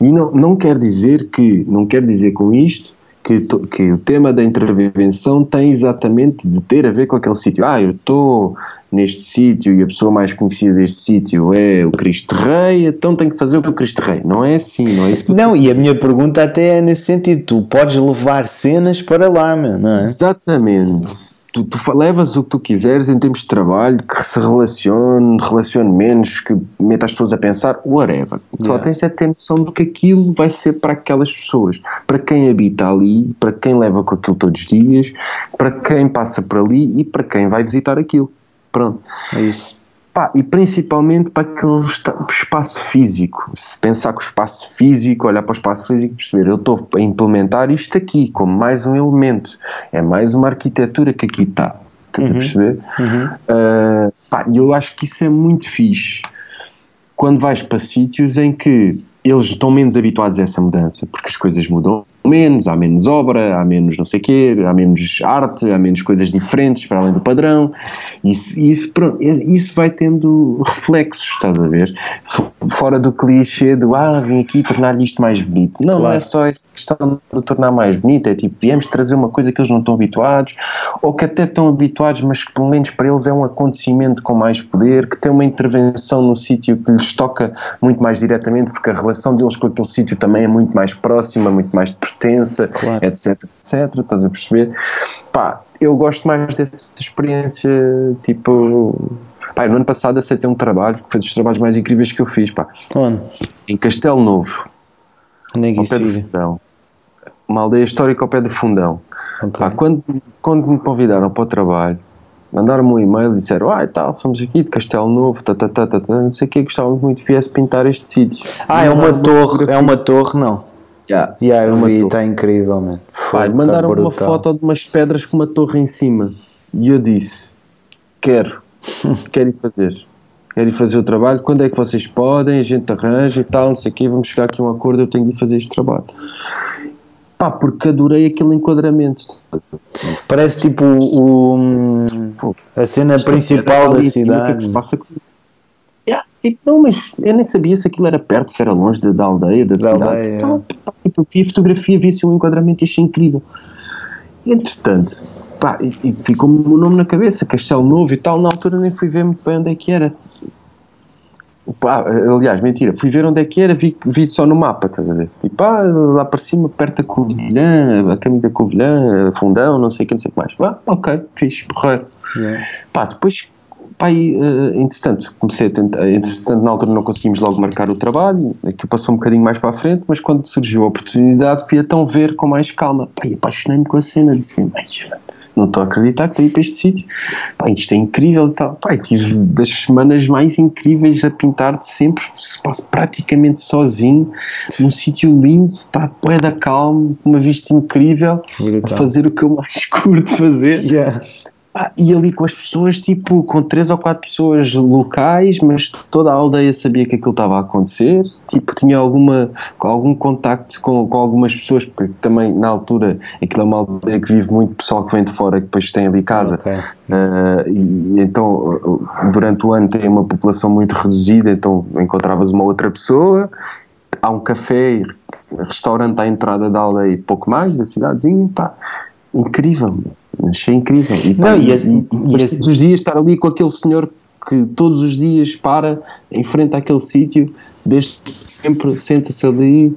E não, não quer dizer que, não quer dizer com isto que, to- que o tema da intervenção tem exatamente de ter a ver com aquele sítio. Ah, eu estou neste sítio e a pessoa mais conhecida deste sítio é o Cristo Rei, então tenho que fazer o que o Cristo Rei. Não é assim, não é isso Não, e a minha pergunta até é nesse sentido. Tu podes levar cenas para lá, meu, não é? Exatamente. Tu, tu levas o que tu quiseres em termos de trabalho, que se relacione, relacione menos, que meta as pessoas a pensar, whatever. Só Yeah. tens é ter noção do que aquilo vai ser para aquelas pessoas, para quem habita ali, para quem leva com aquilo todos os dias, para quem passa por ali e para quem vai visitar aquilo. Pronto. É isso. Pá, e principalmente para aquele espaço físico. Se pensar com o espaço físico, olhar para o espaço físico e perceber, eu estou a implementar isto aqui como mais um elemento. É mais uma arquitetura que aqui está. Estás a perceber? Pá, E eu acho que isso é muito fixe quando vais para sítios em que eles estão menos habituados a essa mudança, porque as coisas mudam menos, há menos obra, há menos não sei o quê, há menos arte, há menos coisas diferentes para além do padrão. Isso, isso, pronto, isso vai tendo reflexos, estás a ver? Fora do clichê do ah, vim aqui tornar-lhe isto mais bonito. Não, não Claro. é só essa questão de tornar mais bonito, é tipo, viemos trazer uma coisa que eles não estão habituados, ou que até estão habituados, mas que pelo menos para eles é um acontecimento com mais poder, que tem uma intervenção no sítio que lhes toca muito mais diretamente, porque a relação deles com aquele sítio também é muito mais próxima, muito mais de pertença, Claro. etc, etc, estás a perceber? Pá, eu gosto mais dessa experiência, tipo... Pá, no ano passado aceitei um trabalho, que foi dos trabalhos mais incríveis que eu fiz, pá, Onde? em Castelo Novo, Onde é que isso fica? Uma aldeia histórica ao pé do Fundão. Ok. Pá, quando, quando me convidaram para o trabalho, mandaram-me um e-mail e disseram: Ah, e tal, somos aqui de Castelo Novo, tá, tá, tá, tá, tá, não sei o que, gostávamos muito que viesse pintar este sítio. Ah, é uma torre, é uma torre, não. Yeah, Yeah, é eu vi, está incrível, mano. Fogo, e tá mandaram uma foto de umas pedras com uma torre em cima. E eu disse: Quero, *laughs* quero ir fazer. Quero ir fazer o trabalho. Quando é que vocês podem? A gente arranja e tal, não sei o quê. Vamos chegar aqui a um acordo. Eu tenho de ir fazer este trabalho. Pá, porque adorei aquele enquadramento. Parece tipo o, a cena principal da cima, O que é que cidade. se passa com Tipo, não, mas eu nem sabia se aquilo era perto, se era longe da, da aldeia, da, Da cidade. aldeia, então, pá, tipo, eu vi a fotografia, vi-se um enquadramento e achei incrível. Entretanto, pá, e, e ficou-me o nome na cabeça, Castelo Novo e tal. Na altura nem fui ver muito bem onde é que era. Pá, aliás, mentira, fui ver onde é que era, vi, vi só no mapa, estás a ver? Tipo, ah, lá para cima, perto da Covilhã, a caminho da Covilhã, Fundão, não sei o que, não sei o que mais. Ah, ok, fixe, porreiro. Yeah. Pá, depois, pá, e, uh, entretanto, comecei a tentar, entretanto, na altura não conseguimos logo marcar o trabalho, aquilo passou um bocadinho mais para a frente, mas quando surgiu a oportunidade, fui então ver com mais calma. E apaixonei-me com a cena, disse, mas, não estou a acreditar que estou a ir para este sítio. Pá, isto é incrível e tal. Pá, tive das semanas mais incríveis a pintar de sempre, praticamente sozinho, num sítio lindo, pá, da calma, uma vista incrível, a fazer o que eu mais *laughs* curto fazer. Yeah. Ah, e ali com as pessoas, tipo, com três ou quatro pessoas locais, mas toda a aldeia sabia que aquilo estava a acontecer. Tipo, tinha alguma, algum contacto com, com algumas pessoas, porque também na altura aquilo é uma aldeia que vive muito pessoal que vem de fora, que depois tem ali casa. Okay. Uh, e, e, então, durante o ano tem uma população muito reduzida, então encontravas uma outra pessoa. Há um café, restaurante à entrada da aldeia, pouco mais, da cidadezinha, pá, incrível achei incrível. E, pá, não, e, e, e, todos os dias estar ali com aquele senhor que todos os dias para em frente àquele sítio, desde sempre senta-se ali,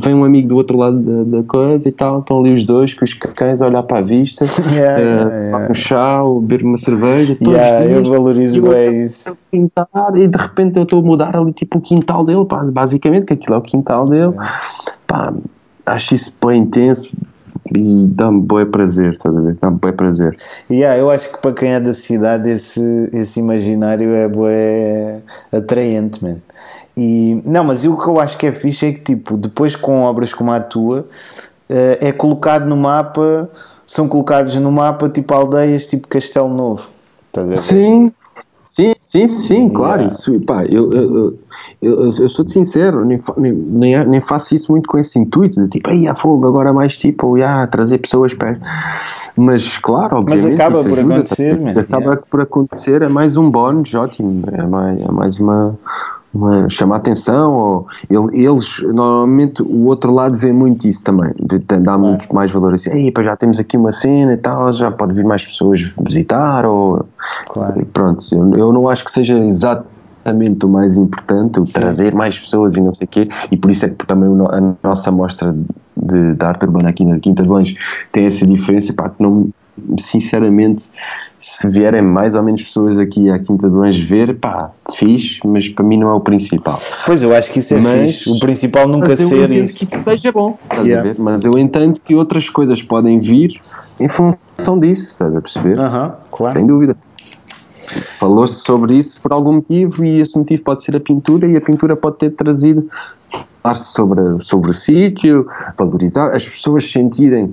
vem um amigo do outro lado da, da, coisa e tal, estão ali os dois com os cães a olhar para a vista, *laughs* yeah, uh, yeah, yeah. um chá, beber uma cerveja, yeah, dias, eu valorizo bem isso. Pintar, e de repente eu estou a mudar ali tipo o quintal dele, pá, basicamente, que aquilo é o quintal dele, pá, acho isso bem intenso, e dá-me bom prazer, estás a ver? Dá-me bom prazer. Yeah, eu acho que para quem é da cidade esse, esse imaginário é bué atraente, man. E, não, mas o que eu acho que é fixe é que, tipo, depois com obras como a tua, eh, é colocado no mapa, são colocados no mapa, tipo, aldeias, tipo Castelo Novo. Estás a ver? Sim, Sim, sim, sim, claro. Isso, pá, eu, eu, eu, eu sou-te sincero, nem, nem, nem faço isso muito com esse intuito de tipo, aí há fogo, agora mais tipo, yeah, trazer pessoas para. Mas claro, obviamente. Mas acaba por acontecer, tá, Acaba por acontecer, é mais um bónus, ótimo. É mais, é mais uma chamar atenção, ou eles, normalmente, o outro lado vê muito isso também, dá muito mais valor assim, Ei, já temos aqui uma cena e tal, já pode vir mais pessoas visitar, ou claro. pronto, eu, eu não acho que seja exatamente o mais importante, o trazer mais pessoas e não sei o quê, e por isso é que também a nossa mostra de, de arte urbana aqui na Quinta de Lange tem essa diferença, pá, que não, sinceramente se vierem mais ou menos pessoas aqui à Quinta do Anjo ver, pá, fixe, mas para mim não é o principal. Pois eu acho que isso é mas, fixe. O principal nunca mas ser eu isso. que isso seja bom, yeah. Mas eu entendo que outras coisas podem vir em função disso, estás a perceber? Uh -huh, claro. Sem dúvida. Falou-se sobre isso por algum motivo e esse motivo pode ser a pintura e a pintura pode ter trazido sobre, sobre o sítio, valorizar, as pessoas sentirem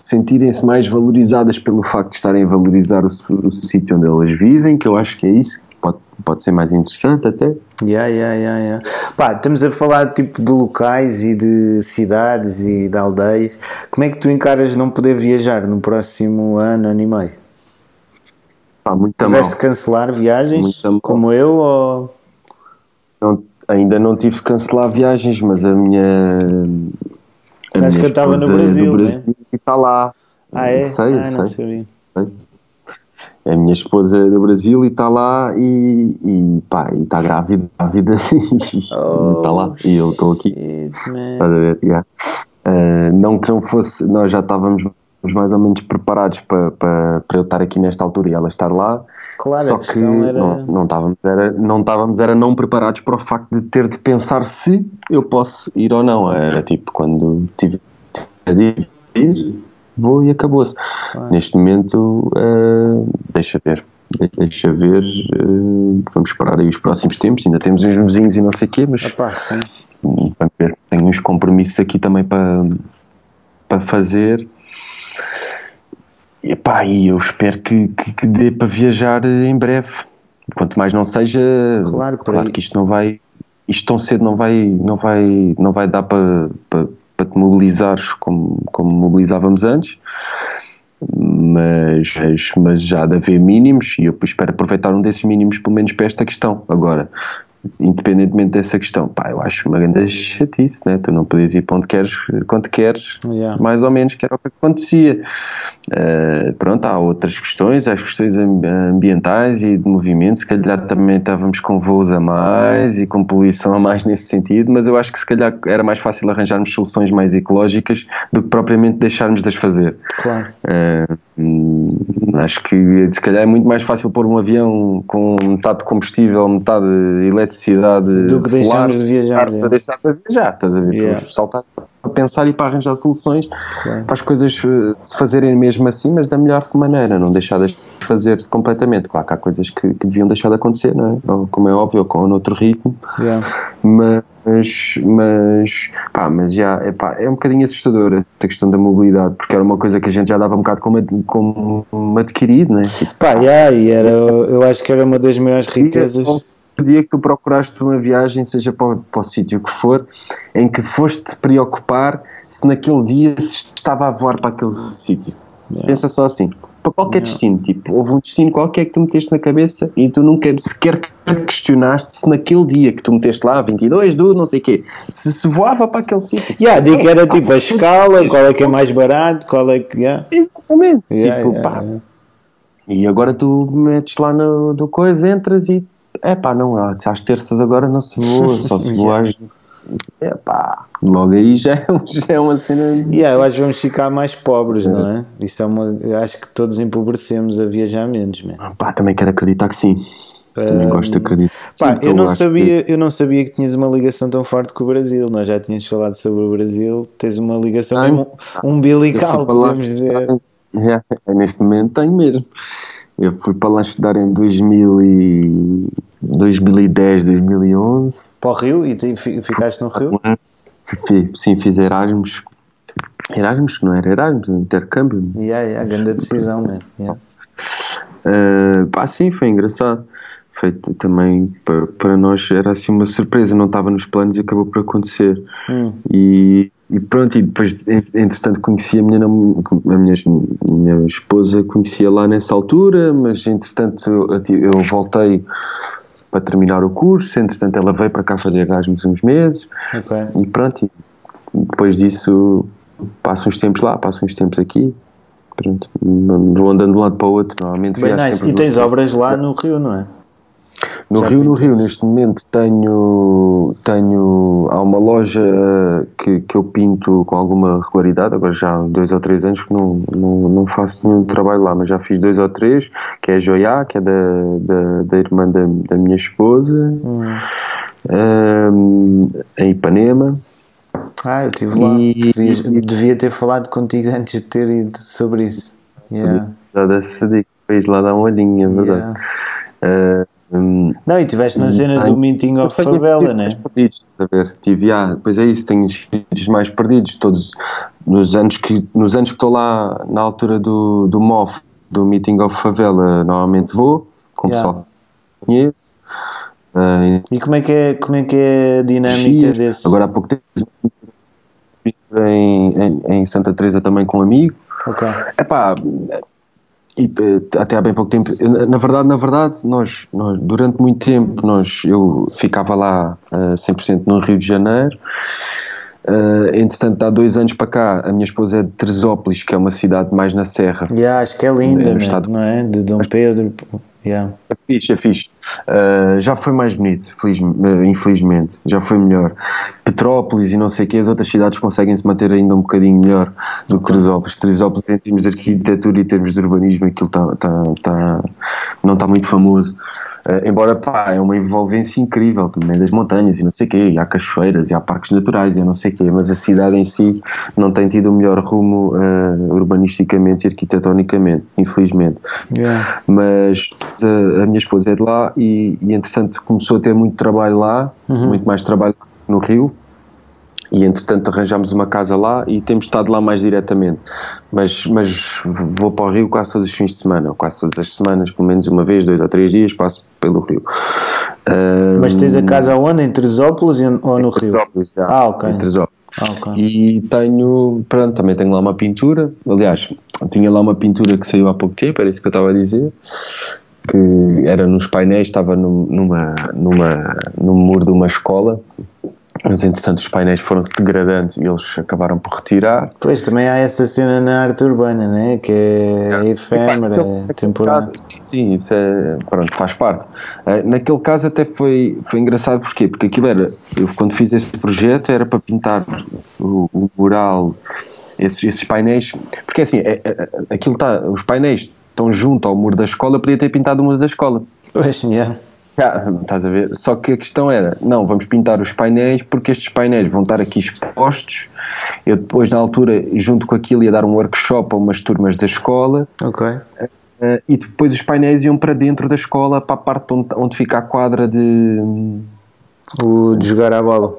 sentirem-se mais valorizadas pelo facto de estarem a valorizar o, o sítio onde elas vivem, que eu acho que é isso que pode, pode ser mais interessante até. Yeah, yeah, yeah, yeah. Pá, estamos a falar tipo de locais e de cidades e de aldeias. Como é que tu encaras não poder viajar no próximo ano, ano e meio? Pá, muito Tiveste de cancelar viagens como eu ou... Não, ainda não tive de cancelar viagens, mas a minha Sabes que eu estava no Brasil, Brasil né? e está lá. Ah, é? Sei, ah, sei. sei. É a minha esposa do Brasil e está lá e, e pá, e está grávida, grávida *laughs* e oh, está lá e eu estou aqui. A ver? Yeah. Uh, não que não fosse, nós já estávamos mais ou menos preparados para, para, para eu estar aqui nesta altura e ela estar lá. Claro, só que era... não, não, estávamos, era, não estávamos era não preparados para o facto de ter de pensar se eu posso ir ou não. Era tipo quando tive a ir, vou e acabou-se. Neste momento, uh, deixa ver. Deixa ver, uh, vamos esperar aí os próximos tempos. Ainda temos uns vizinhos e não sei o quê, mas sim. vamos ver. Tenho uns compromissos aqui também para, para fazer e, pá, e eu espero que, que, que, dê para viajar em breve. Quanto mais não seja, claro, claro que isto não vai, isto tão cedo não vai, não vai, não vai dar para, para, para te mobilizares como, como mobilizávamos antes. Mas, mas já de haver mínimos e eu espero aproveitar um desses mínimos pelo menos para esta questão. Agora, independentemente dessa questão, pá, eu acho uma grande chatice, né? Tu não podes ir para onde queres, quando queres, yeah. mais ou menos, que era o que acontecia. Uh, pronto, há outras questões, há as questões ambientais e de movimento, se calhar também estávamos com voos a mais e com poluição a mais nesse sentido, mas eu acho que se calhar era mais fácil arranjarmos soluções mais ecológicas do que propriamente deixarmos de as fazer. Claro. Uh, acho que se calhar é muito mais fácil pôr um avião com metade de combustível, metade de eletricidade do que solar, deixarmos de viajar. Para deixar de viajar, estás a ver? Yeah. Saltar para pensar e para arranjar soluções Claro. para as coisas eh, se fazerem mesmo assim, mas da melhor maneira, não deixar de fazer completamente. Claro que há coisas que, que deviam deixar de acontecer, não é? Ou, Como é óbvio, ou com outro ritmo, Yeah. mas, mas, pá, mas já epá, é um bocadinho assustador esta questão da mobilidade, porque era uma coisa que a gente já dava um bocado como, como adquirido, não é? Tipo, Pá, yeah, e era, eu acho que era uma das maiores riquezas. Dia que tu procuraste uma viagem, seja para, o- para o sítio que for, em que foste te preocupar se naquele dia se estava a voar para aquele sítio. Yeah. Pensa só assim. Para qualquer Yeah. destino, tipo, houve um destino qualquer que tu meteste na cabeça e tu nunca sequer questionaste se naquele dia que tu meteste lá, 22 do não sei o quê, se se voava para aquele sítio. Yeah, digo que era tipo a escala, qual é que é mais barato, qual é que. Yeah. Exatamente. Yeah, tipo, pá. E agora tu metes lá no, do coisa, entras e é pá, não, às terças agora não se voa, só se *laughs* voa às. É pá, logo aí já é, um- já é uma cena. Yeah, eu acho que vamos ficar mais pobres, não é? Isto é uma, eu acho que todos empobrecemos a viajar menos, man. Pá, também quero acreditar que sim. Também Um, gosto de acreditar. Pá, Sim, eu não sabia, eu não sabia que tinhas uma ligação tão forte com o Brasil. Nós já tínhamos falado sobre o Brasil. Tens uma ligação mesmo que eu umbilical, podemos dizer. estudar- É, neste momento tenho mesmo. Eu fui para lá estudar em 2000 e 2010, 2011. Para o Rio e fi- ficaste no Rio? Sim, fiz Erasmus. Erasmus, que não era Erasmus, intercâmbio. Yeah, yeah, grande decisão, man. Yeah. Uh, pá, sim, foi engraçado. Foi também para, para nós era assim uma surpresa, não estava nos planos e acabou por acontecer. Hum. E, e pronto, e depois, en- entretanto, conheci a minha, a minha, minha esposa, conhecia lá nessa altura, mas entretanto eu, eu voltei para terminar o curso. Entretanto, ela veio para cá fazer Erasmus uns meses Ok. e pronto. E depois disso, passo uns tempos lá, passo uns tempos aqui. Pronto, vou andando de um lado para o outro. Normalmente Bem nice. E tens obras lá no Rio, não é? No Já Rio, no? Rio, neste momento tenho, tenho há uma loja que, que eu pinto com alguma regularidade, agora já há dois ou três anos que não, não, não faço nenhum trabalho lá, mas já fiz dois ou três, que é a Joiá, que é da, da, da irmã da, da minha esposa, Hum. ehm, em Ipanema, Ah, eu estive lá. E- Devias- devia ter falado contigo *laughs* antes de ter ido sobre isso. Yeah. já da Sadiq, fez lá dar uma olhinha, é verdade. Yeah. Ehm, Não, e estiveste na cena do Meeting of Favela, né? perdidos, a ver, tive, ah, depois é isso, tenho os filhos mais perdidos, todos nos anos que, nos anos que estou lá na altura do, do MOF, do Meeting of Favela, normalmente vou, com o Yeah. pessoal que conheço. Ah, E como é que é, como é, que é a dinâmica X. desse? Agora há pouco tempo em, em, em Santa Teresa também com um amigo. Ok. Epá, e, eh, até há bem pouco tempo, na verdade, na verdade, nós, nós durante muito tempo, nós, eu ficava lá eh, 100% no Rio de Janeiro. Eh, entretanto, há dois anos para cá, a minha esposa é de Teresópolis, que é uma cidade mais na Serra. Yeah, acho que é linda, É, estado- não é? De Dom Pedro. Yeah. É fixe, é fixe. Uh, já foi mais bonito, feliz- uh, infelizmente. Já foi melhor. Petrópolis e não sei o que, as outras cidades conseguem se manter ainda um bocadinho melhor do que Teresópolis. Teresópolis, em termos de arquitetura e em termos de urbanismo, aquilo tá, tá, tá- não está muito famoso. Uh, embora, pá, é uma envolvência incrível, no meio das montanhas e não sei o quê, e há cachoeiras e há parques naturais e não sei o quê, mas a cidade em si não tem tido o melhor rumo uh, urbanisticamente e arquitetonicamente, infelizmente Yeah. mas a, a minha esposa é de lá e, e entretanto começou a ter muito trabalho lá, muito mais trabalho no Rio e entretanto arranjámos uma casa lá e temos estado lá mais diretamente mas, mas vou para o Rio quase todos os fins de semana, ou quase todas as semanas pelo menos uma vez, dois ou três dias passo pelo Rio Mas tens a casa onde? Em Teresópolis ou no Rio? Teresópolis, já, Ah, ok. em Teresópolis. Ah, ok. E tenho, pronto, também tenho lá uma pintura. Aliás, tinha lá uma pintura que saiu há pouco tempo, era isso que eu estava a dizer. Que era nos painéis, estava num- numa, numa, num muro de uma escola. Mas entretanto os painéis foram-se degradando e eles acabaram por retirar. Pois, também há essa cena na arte urbana, né? que é efêmera, é temporária. Sim, sim, isso é, pronto, faz parte. Uh, naquele caso até foi, foi engraçado, porquê? Porque aquilo era, eu quando fiz esse projeto era para pintar o, o mural, esses, esses painéis, porque assim, é, é, aquilo está, os painéis estão junto ao muro da escola, eu podia ter pintado o muro da escola. Pois, yeah. Ah, estás a ver? Só que a questão era, não, vamos pintar os painéis porque estes painéis vão estar aqui expostos. Eu depois, na altura, junto com aquilo, ia dar um workshop a umas turmas da escola. Ok. Uh, e depois os painéis iam para dentro da escola, para a parte onde, onde fica a quadra de... O de jogar a bola.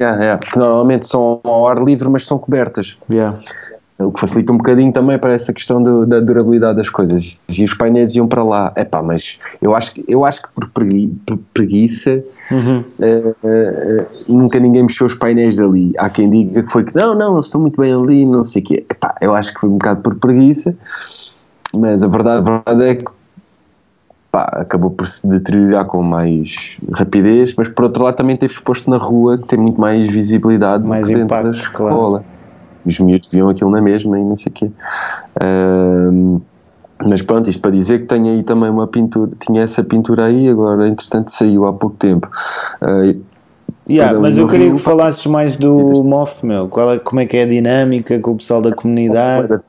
Yeah, yeah, que normalmente são ao ar livre, mas são cobertas. Yeah o que facilita um bocadinho também para essa questão do, da durabilidade das coisas. E os painéis iam para lá. Epá, mas eu acho, eu acho que por, pregui, por preguiça uhum. uh, uh, nunca ninguém mexeu os painéis dali. Há quem diga que foi que não, não, eles estão muito bem ali, não sei o quê. Epá, eu acho que foi um bocado por preguiça, mas a verdade, a verdade é que pá, acabou por se deteriorar com mais rapidez, mas por outro lado também teve exposto na rua que tem muito mais visibilidade mais impacto, da escola. Claro os miúdos viam aquilo na mesma e não sei o quê. Uh, mas pronto, isto para dizer que tenho aí também uma pintura, tinha essa pintura aí, agora entretanto saiu há pouco tempo. Uh, yeah, mas eu queria que falasses mais do MOF, meu. Qual é, como é que é a dinâmica com o pessoal da comunidade?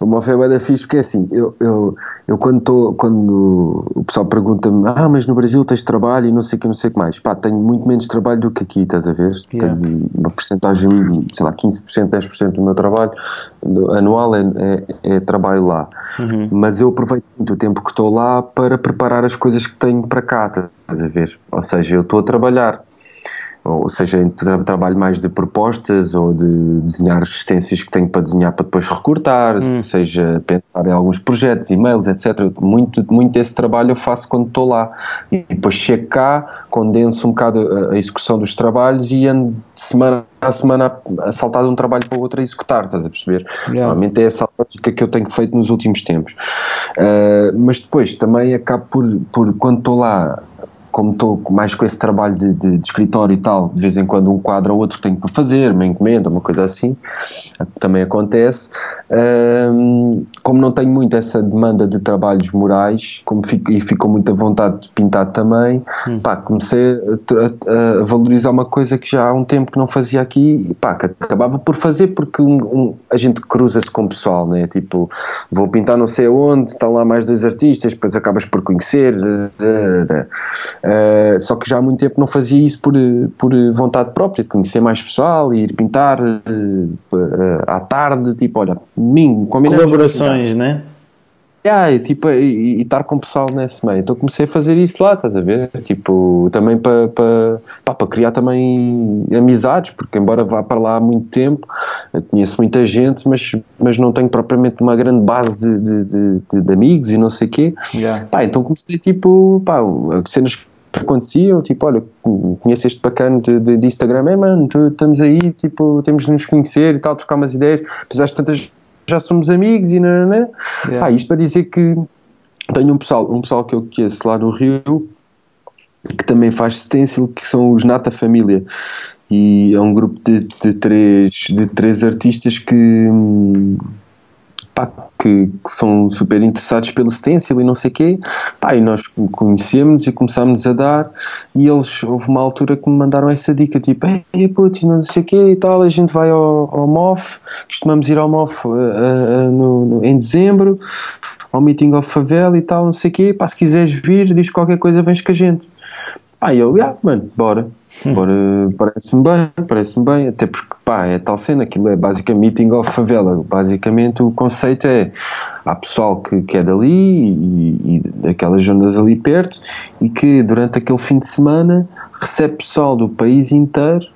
Uma fé é fixe porque é assim, eu, eu, eu quando, tô, quando o pessoal pergunta-me, ah, mas no Brasil tens trabalho e não sei o que, não sei o que mais. Pá, tenho muito menos trabalho do que aqui, estás a ver? Yeah. Tenho uma porcentagem, sei lá, 15%, 10% do meu trabalho anual é, é, é trabalho lá. Uhum. Mas eu aproveito muito o tempo que estou lá para preparar as coisas que tenho para cá, estás a ver? Ou seja, eu estou a trabalhar ou seja, em trabalho mais de propostas ou de desenhar assistências que tenho para desenhar para depois recortar, hum. seja pensar em alguns projetos, e-mails, etc. Muito, muito desse trabalho eu faço quando estou lá. E depois chego cá, condenso um bocado a execução dos trabalhos e ando semana a semana a saltar de um trabalho para o outro a executar, estás a perceber? Yeah. Normalmente é essa lógica que eu tenho feito nos últimos tempos. Uh, mas depois também acabo por, por quando estou lá como estou mais com esse trabalho de, de, de, escritório e tal, de vez em quando um quadro ou outro tenho para fazer, uma encomenda, uma coisa assim, também acontece. Um, como não tenho muito essa demanda de trabalhos morais, como fico, e ficou muita vontade de pintar também, hum. pá, comecei a, a, valorizar uma coisa que já há um tempo que não fazia aqui, pá, que acabava por fazer porque um, um, a gente cruza-se com o pessoal, né? Tipo, vou pintar não sei aonde, estão lá mais dois artistas, depois acabas por conhecer. Uh, só que já há muito tempo não fazia isso por, por vontade própria, de conhecer mais pessoal, ir pintar uh, uh, à tarde, tipo, olha, domingo, Colaborações, né? Yeah, e, tipo, e, e, estar com o pessoal nesse meio. Então comecei a fazer isso lá, estás a ver? Tipo, também para pa, pa, criar também amizades, porque embora vá para lá há muito tempo, conheço muita gente, mas, mas não tenho propriamente uma grande base de, de, de, de amigos e não sei o quê. Yeah. Pá, então comecei tipo, pá, cenas aconteciam, tipo, olha, conheço este bacana de, de, de Instagram, é mano, estamos aí, tipo, temos de nos conhecer e tal, trocar umas ideias, apesar de tantas já somos amigos e não, não, yeah. Pá, isto para dizer que tenho um pessoal, um pessoal que eu conheço lá no Rio que também faz stencil, que são os Nata Família e é um grupo de, de, três, de três artistas que hum, pá, que, que, são super interessados pelo stencil e não sei o quê, pá, e nós conhecemos e começámos a dar, e eles, houve uma altura que me mandaram essa dica, tipo, ei, putz, não sei o quê e tal, a gente vai ao, ao MOF, costumamos ir ao MOF uh, uh, no, no, em dezembro, ao meeting of favela e tal, não sei o quê, pá, se quiseres vir, diz qualquer coisa, vens com a gente. Pá, eu, yeah, mano, bora. Bora parece-me bem, parece-me bem, até porque, pá, é tal cena, aquilo é basicamente meeting of favela. Basicamente o conceito é, há pessoal que, que é dali e, e daquelas zonas ali perto e que durante aquele fim de semana recebe pessoal do país inteiro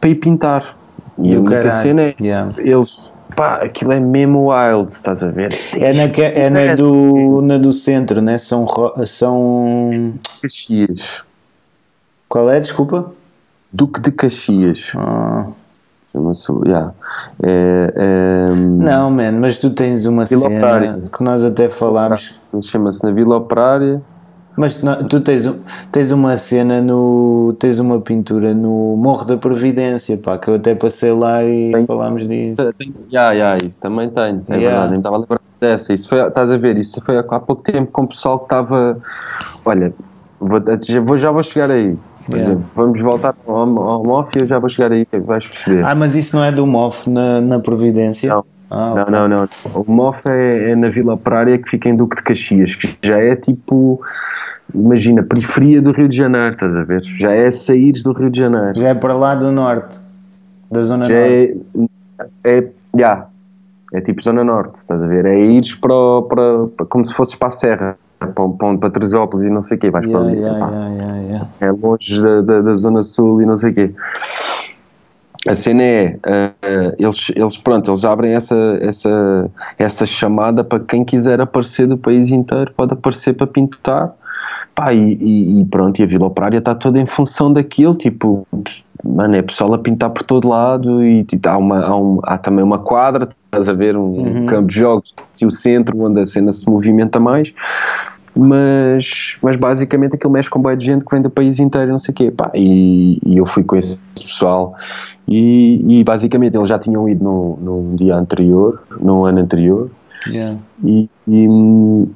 para ir pintar. E do a única caralho. cena é, yeah. eles pá, aquilo é mesmo wild, estás a ver? É na, é na, do, na do centro, né? São. são... Caxias. Qual é, desculpa? Duque de Caxias. Ah. Chama-se. Yeah. É, é, não, mano, mas tu tens uma Vila cena Operária. que nós até falámos. Chama-se na Vila Operária. Mas não, tu tens, tens uma cena no. tens uma pintura no Morro da Providência, pá, que eu até passei lá e falámos disso. Já, já, isso também tenho, é Yeah. verdade, nem estava a lembrar dessa. Isso foi, estás a ver, isso foi há pouco tempo com o pessoal que estava. Olha, vou- já vou chegar aí. Por Yeah. vamos voltar ao, ao MOF e eu já vou chegar aí, que vais perceber. Ah, mas isso não é do MOF na, na Providência? Não. Ah, Não, ok. não, não. O MOF é, é na Vila Operária que fica em Duque de Caxias, que já é tipo, imagina, periferia do Rio de Janeiro, estás a ver? Já é saíres do Rio de Janeiro. Já é para lá do norte, da zona Já norte. é, é, já, é tipo Zona Norte, estás a ver? É ires para, para, para- como se fosses para a Serra, para, para, para Teresópolis e não sei o quê, vais Yeah, para ali. yeah, yeah. É longe da, da, da Zona Sul e não sei o quê. A cena é, eh, eles, eles, pronto, eles abrem essa, essa, essa chamada para quem quiser aparecer do país inteiro, pode aparecer para pintar. Pá, e, e- e pronto, e a Vila Operária está toda em função daquilo, tipo, mano, é pessoal a pintar por todo lado e tipo, há, uma, há, um- há também uma quadra, estás a ver, um campo de jogos e o centro onde a cena se movimenta mais, mas, mas basicamente aquilo mexe com boa de gente que vem do país inteiro, não sei o quê, pá, e, e eu fui com esse pessoal e, e basicamente eles já tinham ido no, no dia anterior, no ano anterior, Yeah. e, e,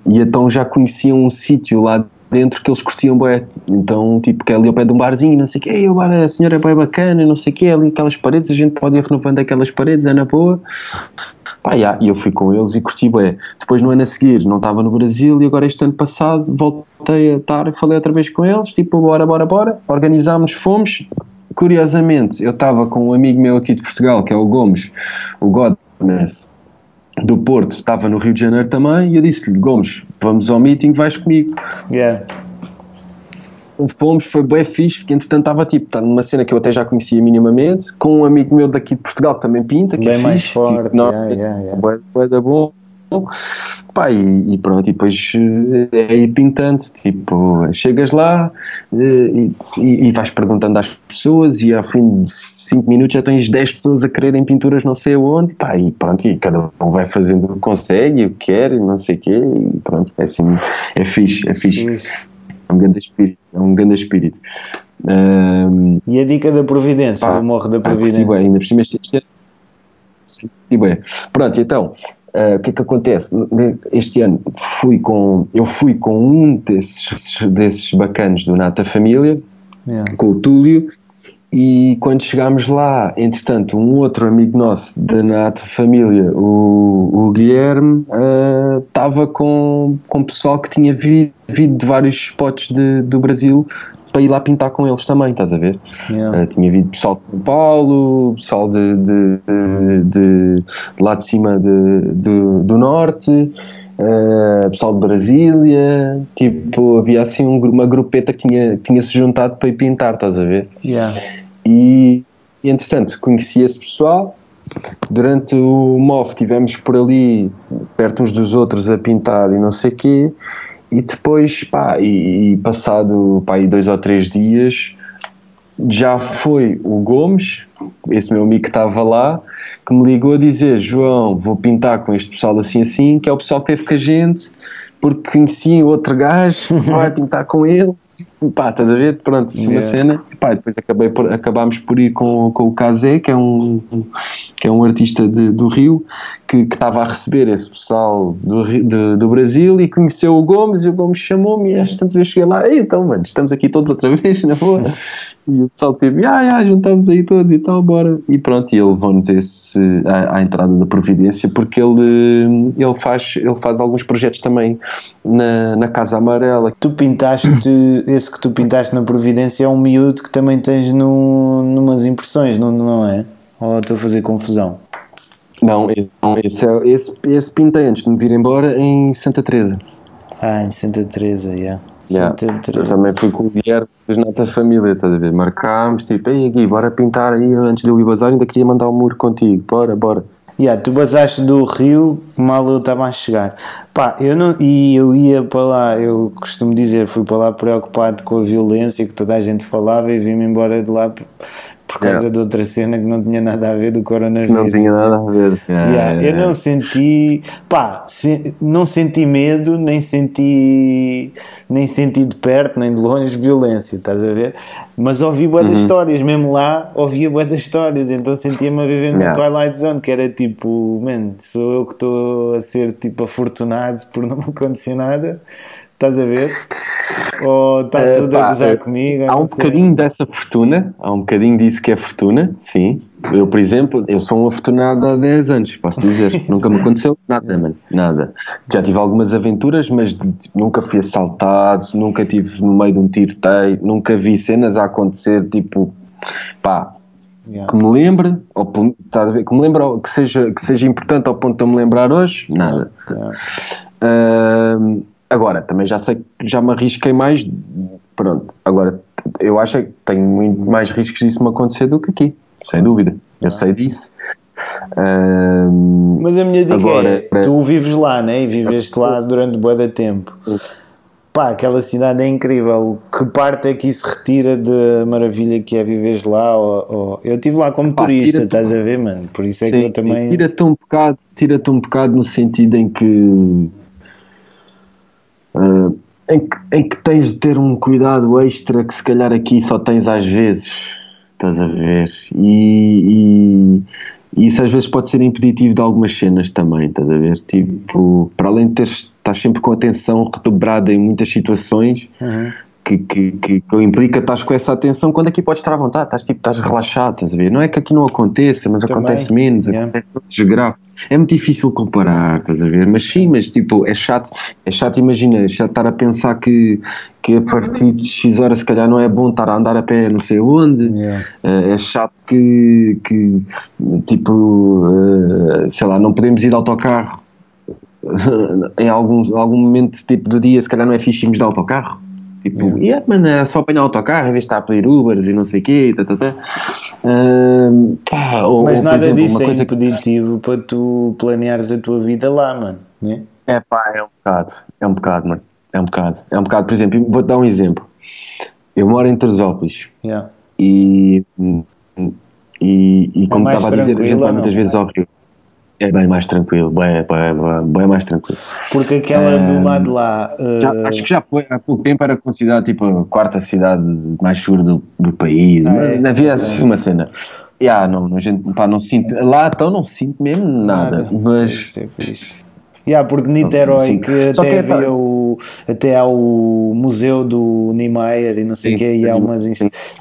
e então já conheciam um sítio lá dentro que eles curtiam bué. Então, tipo, que é ali ao pé de um barzinho, não sei o quê, "Ei, o bar, a senhora é bem bacana, não sei o quê, ali aquelas paredes, a gente pode ir renovando aquelas paredes, é na boa. Pá, já, e eu fui com eles e curti bué. Depois, no ano a seguir, não estava no Brasil e agora este ano passado voltei a estar, falei outra vez com eles, tipo, bora, bora, bora, organizámos, fomos. Curiosamente, eu estava com um amigo meu aqui de Portugal, que é o Gomes, o Godness, do Porto, estava no Rio de Janeiro também, e eu disse-lhe, Gomes, vamos ao meeting, vais comigo. Yeah. Fomos, foi bem fixe, porque entretanto estava tipo, tá numa cena que eu até já conhecia minimamente, com um amigo meu daqui de Portugal que também pinta, que Bem é mais fixe, forte, que não- yeah, yeah, yeah. bué da bom. Pá, e, e pronto, e depois eh, é ir pintando, tipo, chegas lá eh, e, e, e vais perguntando às pessoas e ao fim de 5 minutos já tens 10 pessoas a quererem pinturas não sei onde, pá, e pronto, e cada um vai fazendo o que consegue, o que quer, e não sei o quê, e pronto, é assim, é fixe, é fixe, Isso. É um grande espírito, é um grande espírito. Ahm, E a dica da Providência, Pá, do Morro da Providência. bué, ainda por cima este. Pronto, então, ah, o que é que acontece? Este ano fui com, eu fui com um desses, desses bacanos do Nata Família, Yeah. com o Túlio, e quando chegámos lá, entretanto, um outro amigo nosso da Nata Família, o, o Guilherme, estava com, com pessoal que tinha vi- vindo de vários spots de- do Brasil para ir lá pintar com eles também, estás a ver? Yeah. Uh, tinha vindo pessoal de São Paulo, pessoal de, de, de, de- lá de cima de- do norte, uh, pessoal de Brasília, tipo, havia assim um uma grupeta que tinha, que tinha se juntado para ir pintar, estás a ver? Yeah. E, e, entretanto, conheci esse pessoal. Durante o MOF tivemos por ali, perto uns dos outros, a pintar e não sei o quê. E depois, pá, e, e passado pá, aí dois ou três dias, já foi o Gomes, esse meu amigo que estava lá, que me ligou a dizer: João, vou pintar com este pessoal assim assim, que é o pessoal que teve com a gente, porque conheci outro gajo, *laughs* vai pintar com eles. Pá, estás a ver? Pronto, assim uma Yeah. cena. E pá, depois acabei por, acabámos por ir com, com o Kazé, que é um, que é um artista de- do Rio, que estava a receber esse pessoal do, de- do Brasil e conheceu o Gomes, e o Gomes chamou-me, e às tantas eu cheguei lá, "Ei, então, mano, estamos aqui todos outra vez, na boa. *laughs* E o pessoal teve, ah, ah, juntamos aí todos e tal, bora. E pronto, e ele levou-nos esse, à, à entrada da Providência, porque ele, ele, faz, ele faz alguns projetos também na, na Casa Amarela. Tu pintaste, *clears throat* esse que tu pintaste na Providência é um miúdo que também tens no, numas impressões, não, não é? Ou estou a fazer confusão? Não, esse, não, esse, é- esse, esse pintei antes de me vir embora em Santa Teresa. Ah, em Santa Teresa, yeah. Yeah. Eu também fui com o Guilherme Nata Família, estás a ver? Marcámos, tipo, ei Gui, bora pintar aí antes de eu ir bazar, ainda queria mandar um muro contigo, bora, bora. Yeah, tu basaste do Rio, mal eu estava a chegar. Pá, eu não, e eu ia para lá, eu costumo dizer, fui para lá preocupado com a violência que toda a gente falava e vim-me embora de lá por causa Yeah. de outra cena que não tinha nada a ver do coronavírus. Não tinha nada a ver. Yeah, Yeah, Eu não senti, pá, se- não senti medo, nem senti, nem senti de perto, nem de longe violência, estás a ver? Mas ouvi bué Uhum. histórias, mesmo lá ouvia bué das histórias, então sentia-me a viver no. Twilight Zone, que era tipo, man, sou eu que estou a ser tipo afortunado por não me *laughs* acontecer nada, estás a ver? Ou está Eh, tudo a pá, gozar eh, comigo? Há um sei. bocadinho dessa fortuna, há um bocadinho disso que é fortuna, sim. Eu, por exemplo, eu sou um afortunado há 10 anos, posso dizer. *laughs* nunca me aconteceu nada, mano, nada. Já tive algumas aventuras, mas nunca fui assaltado, nunca estive no meio de um tiroteio, nunca vi cenas a acontecer, tipo, pá, Yeah. que me lembre, ou, tá a ver, que me lembre, ou que seja, que seja importante ao ponto de eu me lembrar hoje, nada. Yeah. Ahm, agora, também já sei que já me arrisquei mais. Pronto, agora eu acho que tenho muito mais riscos disso me acontecer do que aqui, sem dúvida. Eu sei disso. Ahm, Mas a minha dica Agora, é, tu vives lá, né? E viveste lá durante bué de tempo. Pá, aquela cidade é incrível. Que parte é que isso retira da maravilha que é viveres lá? Ou, ou- Eu estive lá como Pá, turista, estás a ver, mano? Por isso é que sim, eu sim, também... Tira-te um bocado, tira-te um bocado no sentido em que, ah, em que em que tens de ter um cuidado extra que se calhar aqui só tens às vezes, estás a ver? E, e- e isso às vezes pode ser impeditivo de algumas cenas também, estás a ver? Tipo, para além de teres, estás sempre com atenção redobrada em muitas situações, Uhum. Que, que, que, que implica estás com essa atenção quando aqui podes estar à vontade, estás tipo, estás relaxado, estás a ver? Não é que aqui não aconteça, mas Também, acontece menos, yeah. acontece graus. É muito difícil comparar, estás a ver? Mas sim, mas tipo, é chato, é chato, imagina, é chato estar a pensar que, que a partir de X horas se calhar não é bom estar a andar a pé não sei onde. Yeah. Eh, é chato que, que tipo, eh, sei lá, não podemos ir de autocarro *laughs* em algum, algum momento tipo, do dia, se calhar não é fixe irmos de autocarro. Tipo, Yeah. yeah, mano, é só apanhar autocarro em vez de estar a pedir Ubers e não sei o quê. Tá, tá, tá. Ahm, pá, ou- Mas ou, nada exemplo, disso é coisa que- impeditivo para tu planeares a tua vida lá, mano. Né? É pá, é um bocado, é um bocado, mano. É um bocado, é um bocado. Por exemplo, vou-te dar um exemplo. Eu moro em Teresópolis Yeah. e, e, e como É estava a dizer, a gente vai muitas não? vezes ao Rio. É bem mais tranquilo, bem, bem, bem, mais tranquilo. Porque aquela do Ah, lado de lá... Já- uh, acho que já foi, há pouco tempo era considerada tipo a quarta cidade mais segura do, do país. Ah, é? Havia assim uma cena. Yeah, não, não, gente, pá, não sinto, lá então não sinto mesmo nada, Deve mas fixe. Yeah, porque Niterói, que Só até que é, havia o, até há o museu do Niemeyer e não sei o quê, e há umas,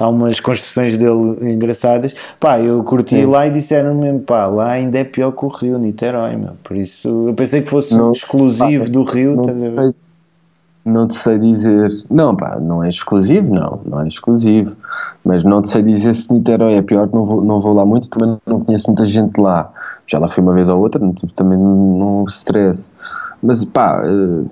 há umas construções dele engraçadas. Pá, eu curti Sim. lá e disseram mesmo, pá, lá ainda é pior que o Rio, Niterói, meu. Por isso, eu pensei que fosse Não- exclusivo pá, do Rio, não estás a ver? não te sei dizer. Não, pá, não é exclusivo, não, não é exclusivo. Mas não te sei dizer se Niterói é pior, não vou, não vou lá muito, também não conheço muita gente lá. Já lá fui uma vez ou outra, tipo, também não, stress. Mas pá, eh,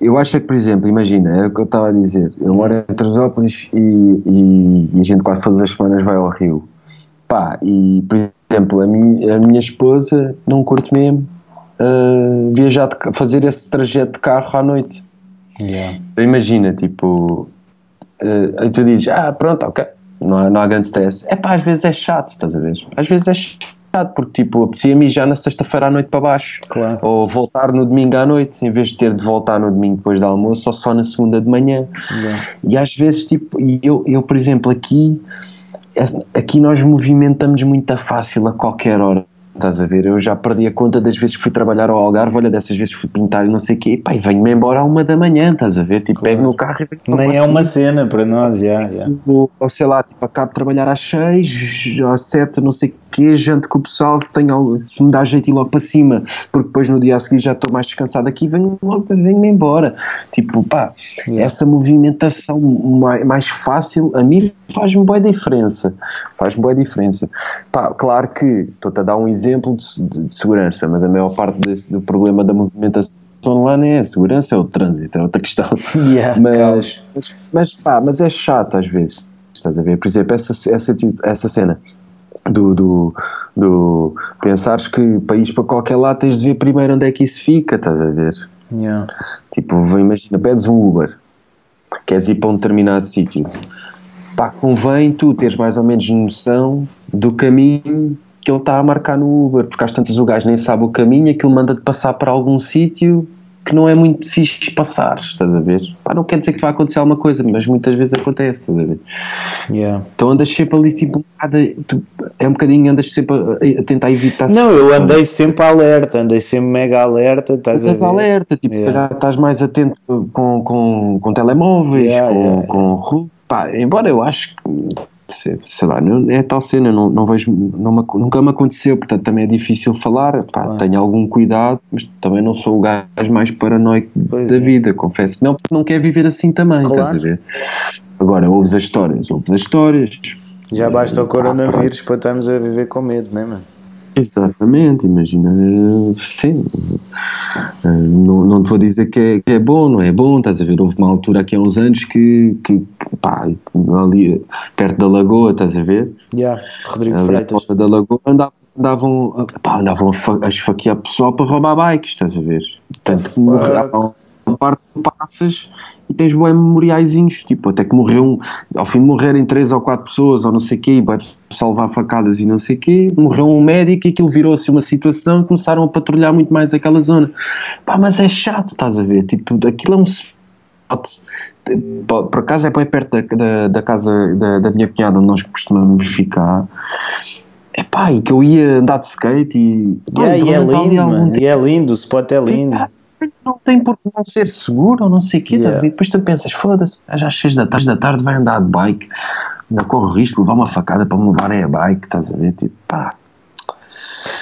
eu acho que, por exemplo, imagina, é o que eu estava a dizer, eu moro em Teresópolis e, e, e a gente quase todas as semanas vai ao Rio. Pá, e por exemplo, a minha, a minha esposa não curte mesmo eh, viajar, de fazer esse trajeto de carro à noite. Yeah. Imagina, tipo, eh, aí tu dizes, ah, pronto, ok, não há, não há grande stress. É pá, às vezes é chato, estás a ver? Às vezes é chato, porque tipo, apetecia-me já na sexta-feira à noite para baixo. Claro. Ou voltar no domingo à noite, em vez de ter de voltar no domingo depois do almoço, ou só na segunda de manhã. Yeah. E às vezes, tipo, eu, eu por exemplo, aqui, aqui nós movimentamos muito fácil a qualquer hora. Estás a ver? Eu já perdi a conta das vezes que fui trabalhar ao Algarve, olha, dessas vezes fui pintar e não sei o quê, e pá, e venho-me embora à uma da manhã, estás a ver? Tipo, pego no carro e venho Nem é uma cena para nós, já. já. Ou, ou sei lá, tipo, acabo de trabalhar às seis, às sete, não sei o quê, janto com o pessoal, se, tenho, se me dá jeito ir logo para cima, porque depois no dia a seguir já estou mais descansado aqui, venho logo, venho-me embora. Tipo, pá, Yeah. essa movimentação mais, mais fácil, a mim faz-me boa diferença. Faz-me boa diferença. Pá, claro que estou-te a dar um exemplo de, de- de segurança, mas a maior parte desse- do problema da movimentação lá não é a segurança, é o trânsito, é outra questão. *laughs* Yeah, Mas, mas, mas, pá, mas é chato às vezes. Estás a ver? Por exemplo, essa, essa, essa cena do, do, do pensares que país para qualquer lado tens de ver primeiro onde é que isso fica, estás a ver? Yeah. Tipo, imagina, pedes um Uber, queres ir para um determinado sítio. pá, convém tu teres mais ou menos noção do caminho que ele está a marcar no Uber, porque às tantas o gajo nem sabe o caminho, aquilo manda-te passar para algum sítio que não é muito fixe passar, estás a ver? Pá, não quer dizer que vai acontecer alguma coisa, mas muitas vezes acontece, estás a ver? Yeah. Então andas sempre ali, tipo, é um bocadinho, andas sempre a, a tentar evitar. Não, eu andei sempre alerta, andei sempre mega alerta, estás a ver? alerta, tipo, Yeah. estás mais atento com, com, com telemóveis, Yeah, com, yeah, com pá, embora eu acho que sei, lá, não, é tal cena, não, não vejo, não me nunca me aconteceu, portanto também é difícil falar, pá, Claro. tenho algum cuidado, mas também não sou o gajo mais paranoico Pois da é. vida, confesso que não, porque não quer viver assim também, estás Claro. a ver? Agora, ouves as histórias, ouves as histórias. Já basta o Pá, coronavírus para estarmos a viver com medo, não é, mano? Exatamente, imagina, sim, eh, não, não te vou dizer que é, que é bom, não é bom, estás a ver, houve uma altura aqui há uns anos que, que pá, ali perto da lagoa, estás a ver, Já, Rodrigo ali Freitas. da lagoa andavam, andavam, pá, andavam a fa- a esfaquear pessoal para roubar bikes, estás a ver, tanto que fuck? morreram uma parte que passas e tens bem memoriaizinhos, tipo, até que morreu um, ao fim de morrerem três ou quatro pessoas ou não sei o quê, e vai salvar facadas e não sei o quê, morreu um médico e aquilo virou-se uma situação e começaram a patrulhar muito mais aquela zona. Pá, mas é chato, estás a ver, tipo, aquilo é um spot, por acaso é bem perto da, da, da casa da, da minha cunhada onde nós costumamos ficar, é pá, e que eu ia andar de skate e... Yeah, e é durante ali lindo, mano. E é lindo, o spot é lindo. Não tem por que não ser seguro ou não sei o quê, Yeah. Depois tu pensas, foda-se, já às 6 da tarde, da tarde vai andar de bike, ainda corre o risco de levar uma facada para me levarem a bike, estás a ver? Tipo, pá,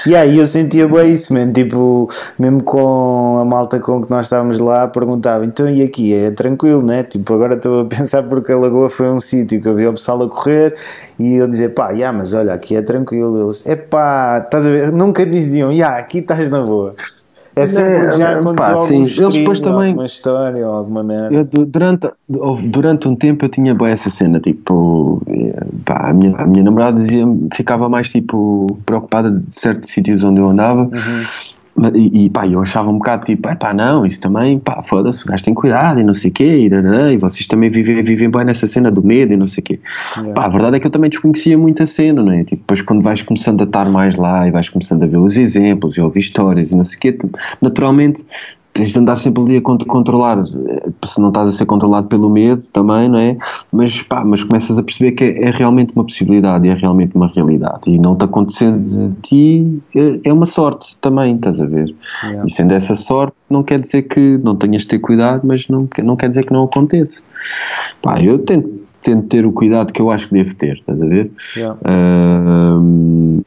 E aí eu sentia bem isso, man. Tipo, mesmo com a malta com que nós estávamos lá, perguntava, então e aqui? É tranquilo, né? Tipo, agora estou a *laughs* pensar porque a Lagoa foi um sítio que eu via o pessoal a correr e eu dizia, pá, yeah, mas olha, aqui é tranquilo. Eles, é pá, estás a ver? Nunca diziam, yeah, aqui estás na boa. É sempre É, porque já é, pá, aconteceu sim. algum Eles depois também- alguma história ou alguma merda. eu, du- durante, durante um tempo eu tinha bem essa cena, tipo, eh, pá, a, minha, a minha namorada dizia, ficava mais, tipo, preocupada de certos sítios onde eu andava, Uhum. E, e pá, eu achava um bocado tipo, "É pá, não, isso também, pá, foda-se, o gajo tem cuidado e não sei o quê, e, rará, e vocês também vivem, vivem bem nessa cena do medo e não sei o quê. Yeah. Pá, a verdade é que eu também desconhecia muito a cena, não é? Tipo, depois quando vais começando a estar mais lá e vais começando a ver os exemplos e ouvir histórias e não sei o quê, tu- naturalmente tens de andar sempre ali a cont- controlar, eh, se não estás a ser controlado pelo medo também, não é? Mas pá, mas começas a perceber que é, é realmente uma possibilidade é realmente uma realidade e não te acontecendo de ti é, é uma sorte também, estás a ver? Yeah. E sendo essa sorte, não quer dizer que não tenhas de ter cuidado, mas não, não quer dizer que não aconteça. Pá, eu tento, tento ter o cuidado que eu acho que devo ter, estás a ver? Yeah. Ahm,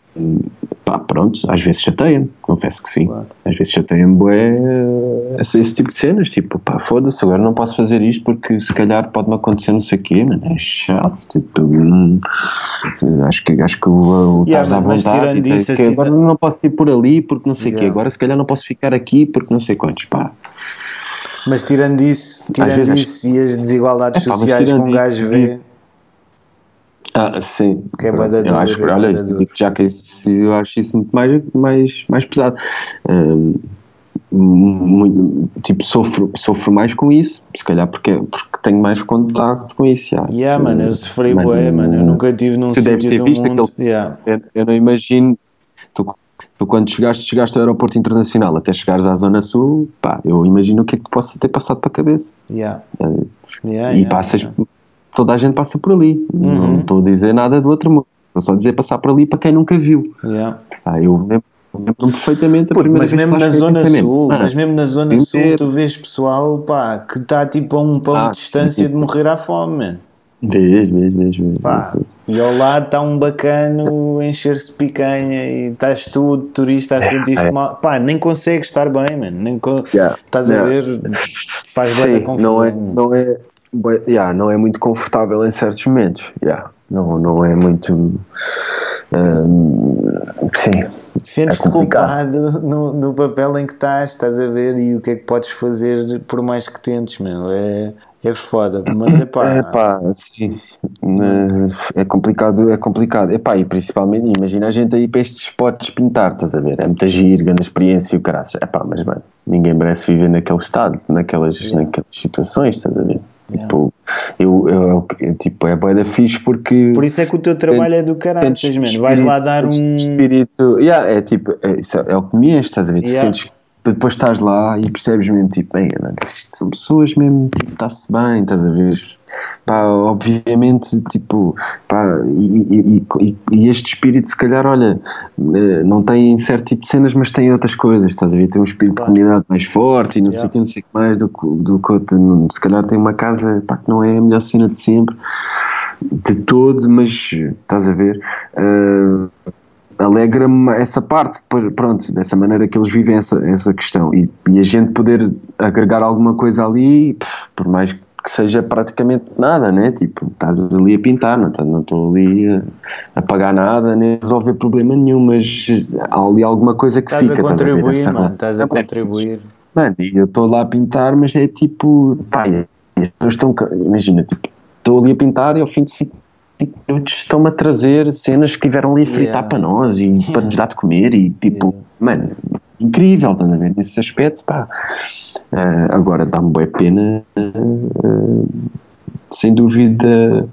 pá, pronto, às vezes chateia-me, confesso que sim. Claro. Às vezes chateia-me bué, esse, esse tipo de cenas, tipo, pá, foda-se, agora não posso fazer isto porque se calhar pode-me acontecer não sei o quê, mano, é chato, tipo, não- acho que, acho que o, o Yeah, estás à vontade, e isso, que assim, agora não posso ir por ali porque não sei o quê, Yeah. agora se calhar não posso ficar aqui porque não sei quantos, pá. Mas tirando isso, tirando vezes isso e as desigualdades mas sociais que um gajo isso, vê, Ah, sim. Que é da eu acho é olha, duro. já que isso, eu acho isso muito mais, mais, mais pesado. Ahm, muito, tipo, sofro, sofro mais com isso, se calhar porque, porque tenho mais contato com isso. Yeah, Se- mano, eu sofri bué, mano, eu nunca estive num sítio ter do visto mundo. aquele- Yeah. eu, eu não imagino. Tu, quando chegaste, chegaste ao aeroporto internacional até chegares à Zona Sul, pá, eu imagino o que é que possa ter passado para a cabeça. Yeah. Ah, Yeah, e yeah, passas, toda a gente passa por ali. Uhum. Não estou a dizer nada do outro mundo. Estou só dizer passar por ali para quem nunca viu. Ah, eu lembro- lembro-me perfeitamente a primeira mas vez mesmo na Zona Sul, "Ah, mas mesmo na Zona Sul, ter." tu vês pessoal pá, que está tipo a um pão Ah, de distância sim. de morrer à fome, vês, vês. Pá, e ao lado está um bacano a encher-se picanha e estás tu, turista, a sentir-te é. mal. Pá, nem consegues estar bem, man. Nem Yeah. Estás a Yeah. ver, faz bem Sim, confusão. não é, não é, bué- yeah, não é muito confortável em certos momentos. Yeah, não, não é muito. hum, sim, Sentes-te é culpado no, no papel em que estás, estás a ver, e o que é que podes fazer por mais que tentes, meu. É, é foda, mas é pá. É pá, sim. É complicado, é complicado. Epá, e principalmente, imagina a gente aí para estes spots pintar, estás a ver? É muita giro, grande experiência e o caraças. Epá, mas bem, ninguém merece viver naquele estado, naquelas, naquelas situações, estás a ver? Tipo, eu, eu, eu, tipo, é boa da fixe porque. Por isso é que o teu trabalho é do caralho, mano, vais lá dar um. Espírito, yeah, é tipo, é, é, é o que me enche, estás a ver? Tu Yeah. sentes depois estás lá e percebes mesmo, tipo, bem, são pessoas mesmo, tipo, está-se bem, estás a ver? Pá, obviamente, tipo, pá, e, e- e- e este espírito, se calhar, olha, eh, não tem certo tipo de cenas, mas tem outras coisas, estás a ver? Tem um espírito Claro. de comunidade mais forte e não sei Yeah. o que, não sei o que mais do que, do que. Se calhar tem uma casa, pá, que não é a melhor cena de sempre, de todo, mas estás a ver? Eh, alegra-me essa parte, pronto, dessa maneira que eles vivem essa, essa questão e, e a gente poder agregar alguma coisa ali, por mais que seja praticamente nada, né? Tipo, estás ali a pintar, não estás- estou ali a, a pagar nada, nem a resolver problema nenhum, mas há ali alguma coisa que Estás fica. a estás ver? contribuir, Essa- mano, estás a contribuir. Mano, e eu estou lá a pintar, mas é tipo, pá, as pessoas estão, imagina, tipo, estou ali a pintar e ao fim de 5 minutos estão-me a trazer cenas que tiveram ali a fritar Yeah. para nós e para nos dar de comer e tipo, mano, incrível, estás a ver, nesse aspecto, pá. Ah, agora dá-me boa pena, ah, sem dúvida,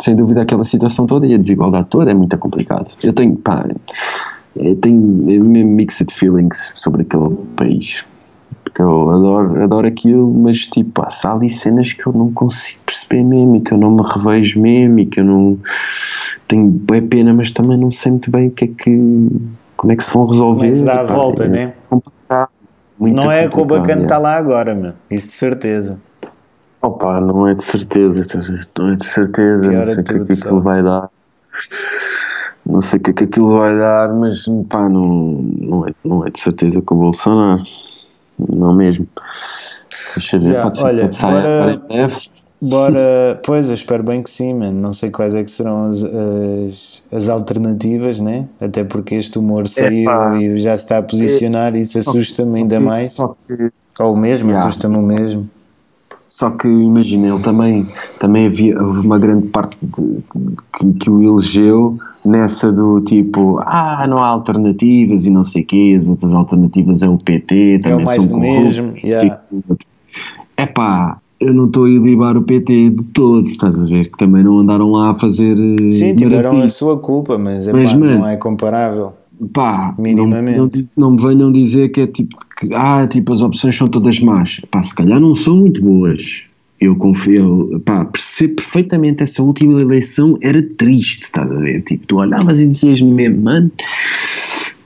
sem dúvida aquela situação toda e a desigualdade toda é muito complicado. Eu tenho, pá, eu tenho mesmo mixed feelings sobre aquele país. Eu adoro, adoro aquilo, mas tipo, pá, há ali cenas que eu não consigo perceber mesmo e que eu não me revejo mesmo e que eu não tenho bem pena, mas também não sei muito bem o que é que como é que se vão resolver. Como é que se dá a Pá, volta, é né? complicado, Não é que o bacana está lá agora, meu. Isso de certeza. Opa, não é de certeza, não é de certeza, não sei o que é que aquilo vai dar. Não sei o que é que aquilo vai dar, mas pá, não, não, é, não é de certeza com o Bolsonaro. Não mesmo. Deixa eu ver, Já, pode ser olha, que saia bora- breve. Bora, pois, eu espero bem que sim, mano. Não sei quais é que serão as, as, as alternativas, né? Até porque este humor saiu Epá. e já se está a posicionar e isso assusta-me ainda mais. Só que, Ou o mesmo, Yeah. assusta-me o mesmo. Só que imagina, ele também, também havia uma grande parte de- que, que o elegeu nessa do tipo, ah, não há alternativas e não sei o quê, as outras alternativas é o PT, É o também mais são do mesmo. Yeah. É pá, eu não estou a ilibar o PT de todo, estás a ver? Que também não andaram lá a fazer. eh, Sim, tiveram a sua culpa, mas, é Mas, não é comparável. Pá, Minimamente. Não, não, não me venham dizer que é tipo, que, ah, tipo, as opções são todas más. Pá, se calhar não são muito boas. Eu confio, pá, percebo perfeitamente essa última eleição era triste, estás a ver? Tipo, tu olhavas e dizias mesmo, mano,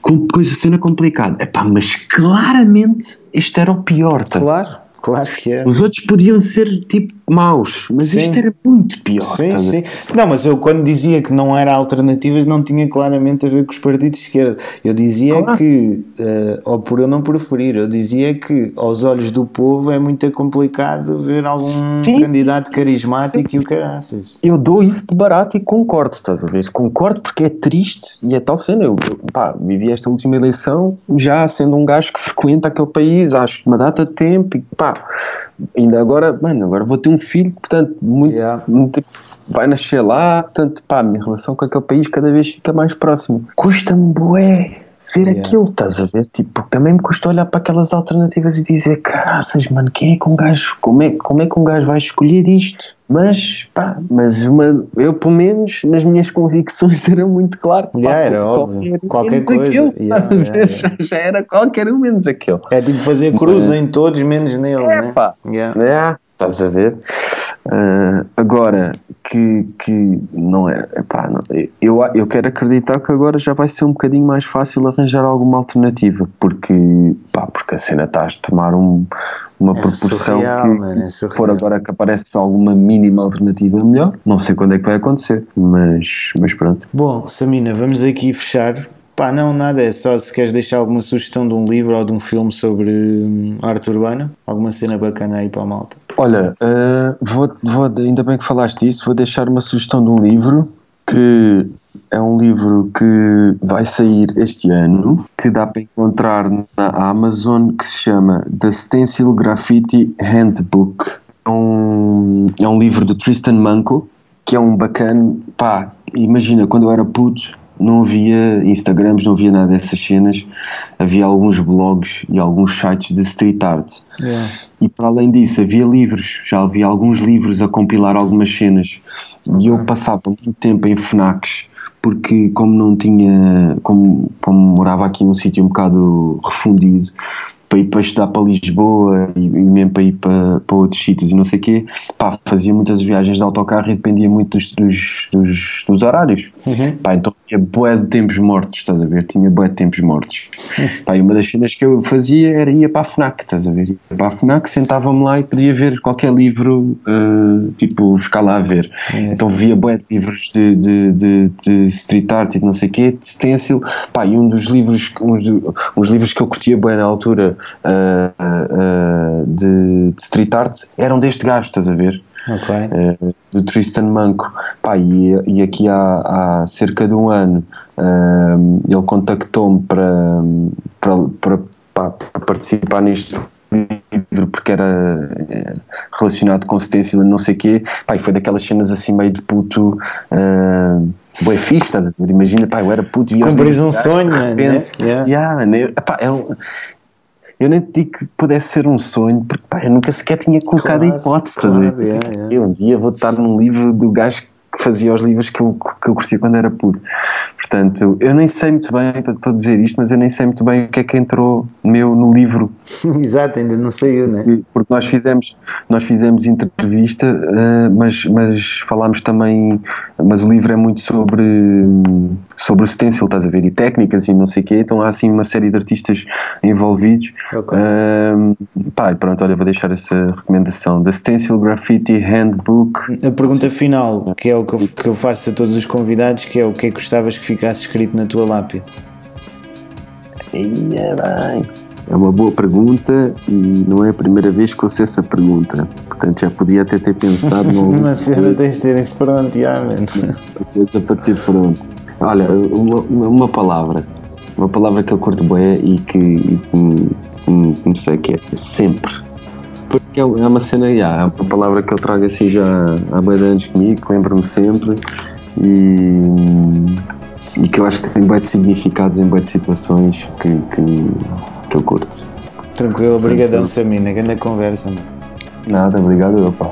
com coisa cena complicada. É pá, mas claramente este era o pior, estás? Claro, claro que é. Os outros podiam ser tipo maus, mas Sim. este era muito pior. Sim, ver? sim. Não, mas eu quando dizia que não era alternativas não tinha claramente a ver com os partidos de esquerda. Eu dizia que, eh, ou por eu não preferir, eu dizia que aos olhos do povo é muito complicado ver algum Sim, candidato carismático e o caraças. Eu dou isso de barato e concordo, estás a ver? Concordo porque é triste e é tal cena. Eu, pá, vivi esta última eleição já sendo um gajo que frequenta aquele país, acho uma data de tempo e pá, ainda agora, mano, agora vou ter um filho, portanto, muito, Yeah. muito- vai nascer lá, portanto, pá, a minha relação com aquele país cada vez fica mais próxima. Custa-me, bué. Ver Yeah. aquilo, estás a ver? Tipo, também me custa olhar para aquelas alternativas e dizer, caraças, mano, quem é que um gajo, como é, como é que um gajo vai escolher isto? Mas, pá, mas uma, eu pelo menos nas minhas convicções *laughs* era muito claro. pá, Yeah, era óbvio. Qualquer coisa. aquele, Yeah, yeah, *laughs* Já, era qualquer um menos aquele. É tipo fazer cruz em todos menos nele, É, né? pá. Yeah. É, estás a ver? Ah, agora, que, que não é. Epá, não, eu, eu quero acreditar que agora já vai ser um bocadinho mais fácil arranjar alguma alternativa, porque, pá, porque a cena está a tomar um, uma É proporção surreal, que, mano, é se for agora que aparece alguma mínima alternativa melhor, não sei quando é que vai acontecer, mas, mas pronto. Bom, Samina, vamos aqui fechar. Pá, não, nada, é só se queres deixar alguma sugestão de um livro ou de um filme sobre hum, arte urbana, alguma cena bacana aí para a malta. Olha, eh, vou, vou, ainda bem que falaste disso, vou deixar uma sugestão de um livro que é um livro que vai sair este ano, que dá para encontrar na Amazon, que se chama The Stencil Graffiti Handbook. É um, é um livro do Tristan Manco, que é um bacana, pá, imagina, quando eu era puto, não havia Instagrams, não havia nada dessas cenas, havia alguns blogs e alguns sites de street art. Yeah. E para além disso, havia livros, já havia alguns livros a compilar algumas cenas. Okay. E eu passava muito tempo em FNACs, porque como não tinha, como, como morava aqui num sítio um bocado refundido, para ir para estudar para Lisboa e, e mesmo para ir para, para outros sítios e não sei o quê, pá, fazia muitas viagens de autocarro e dependia muito dos, dos, dos, dos horários. Uhum. Pá, então tinha bué de tempos mortos, estás a ver? Tinha bué de tempos mortos. Uhum. Pá, e uma das cenas que eu fazia era ir para a FNAC, estás a ver? Ia para a FNAC, sentava-me lá e podia ver qualquer livro, uh, tipo, ficar lá a ver. É então via bué de livros de, de, de, de, street art e de não sei o quê, de stencil. Pá, e um dos livros, uns, uns livros que eu curtia bué na altura uh, uh, de, de, street art eram deste gajo, estás a ver? Okay. Uh, do Tristan Manco. Pá, e, e aqui há, há, cerca de um ano ele contactou-me para, para, para, para, participar neste livro porque era relacionado com stencil não sei o quê. E foi daquelas cenas assim meio de puto. Uh, fixe, estás a ver? Imagina, pá, eu era puto e Cumpris um sonho, né? Yeah. Yeah, né? Epá, é um, eu nem te digo que pudesse ser um sonho, porque pá, eu nunca sequer tinha colocado claro, a hipótese. Claro, yeah, yeah. Eu um dia vou estar num livro do gajo que fazia os livros que eu, que eu curtia quando era puro. Portanto, eu nem sei muito bem, estou a dizer isto, mas eu nem sei muito bem o que é que entrou meu no livro. *laughs* Exato, ainda não saiu, né? Porque nós fizemos, nós fizemos entrevista, uh, mas, mas falámos também, mas o livro é muito sobre, sobre o stencil, estás a ver, e técnicas e não sei o quê, então há assim uma série de artistas envolvidos. Okay. Uh, pá, pronto, olha, vou deixar essa recomendação, The Stencil Graffiti Handbook. A pergunta final, que é o que eu, que eu faço a todos os convidados, que é o que é que gostavas que ficasse escrito na tua lápide? Ia bem. É uma boa pergunta e não é a primeira vez que eu sei essa pergunta. Portanto, já podia até ter pensado no. *laughs* Mas cena tens de ter isso pronto, já, coisa para ter pronto. Olha, uma, uma palavra. Uma palavra que eu curto bem e que, e que, sei que é sempre. Porque é uma cena, já, é uma palavra que eu trago assim já há bem anos comigo, lembro-me sempre e e que eu acho que tem bem de significados em bem de situações que, que, que eu curto. Tranquilo, obrigadão é Samina, grande conversa. Nada, obrigado eu, pá.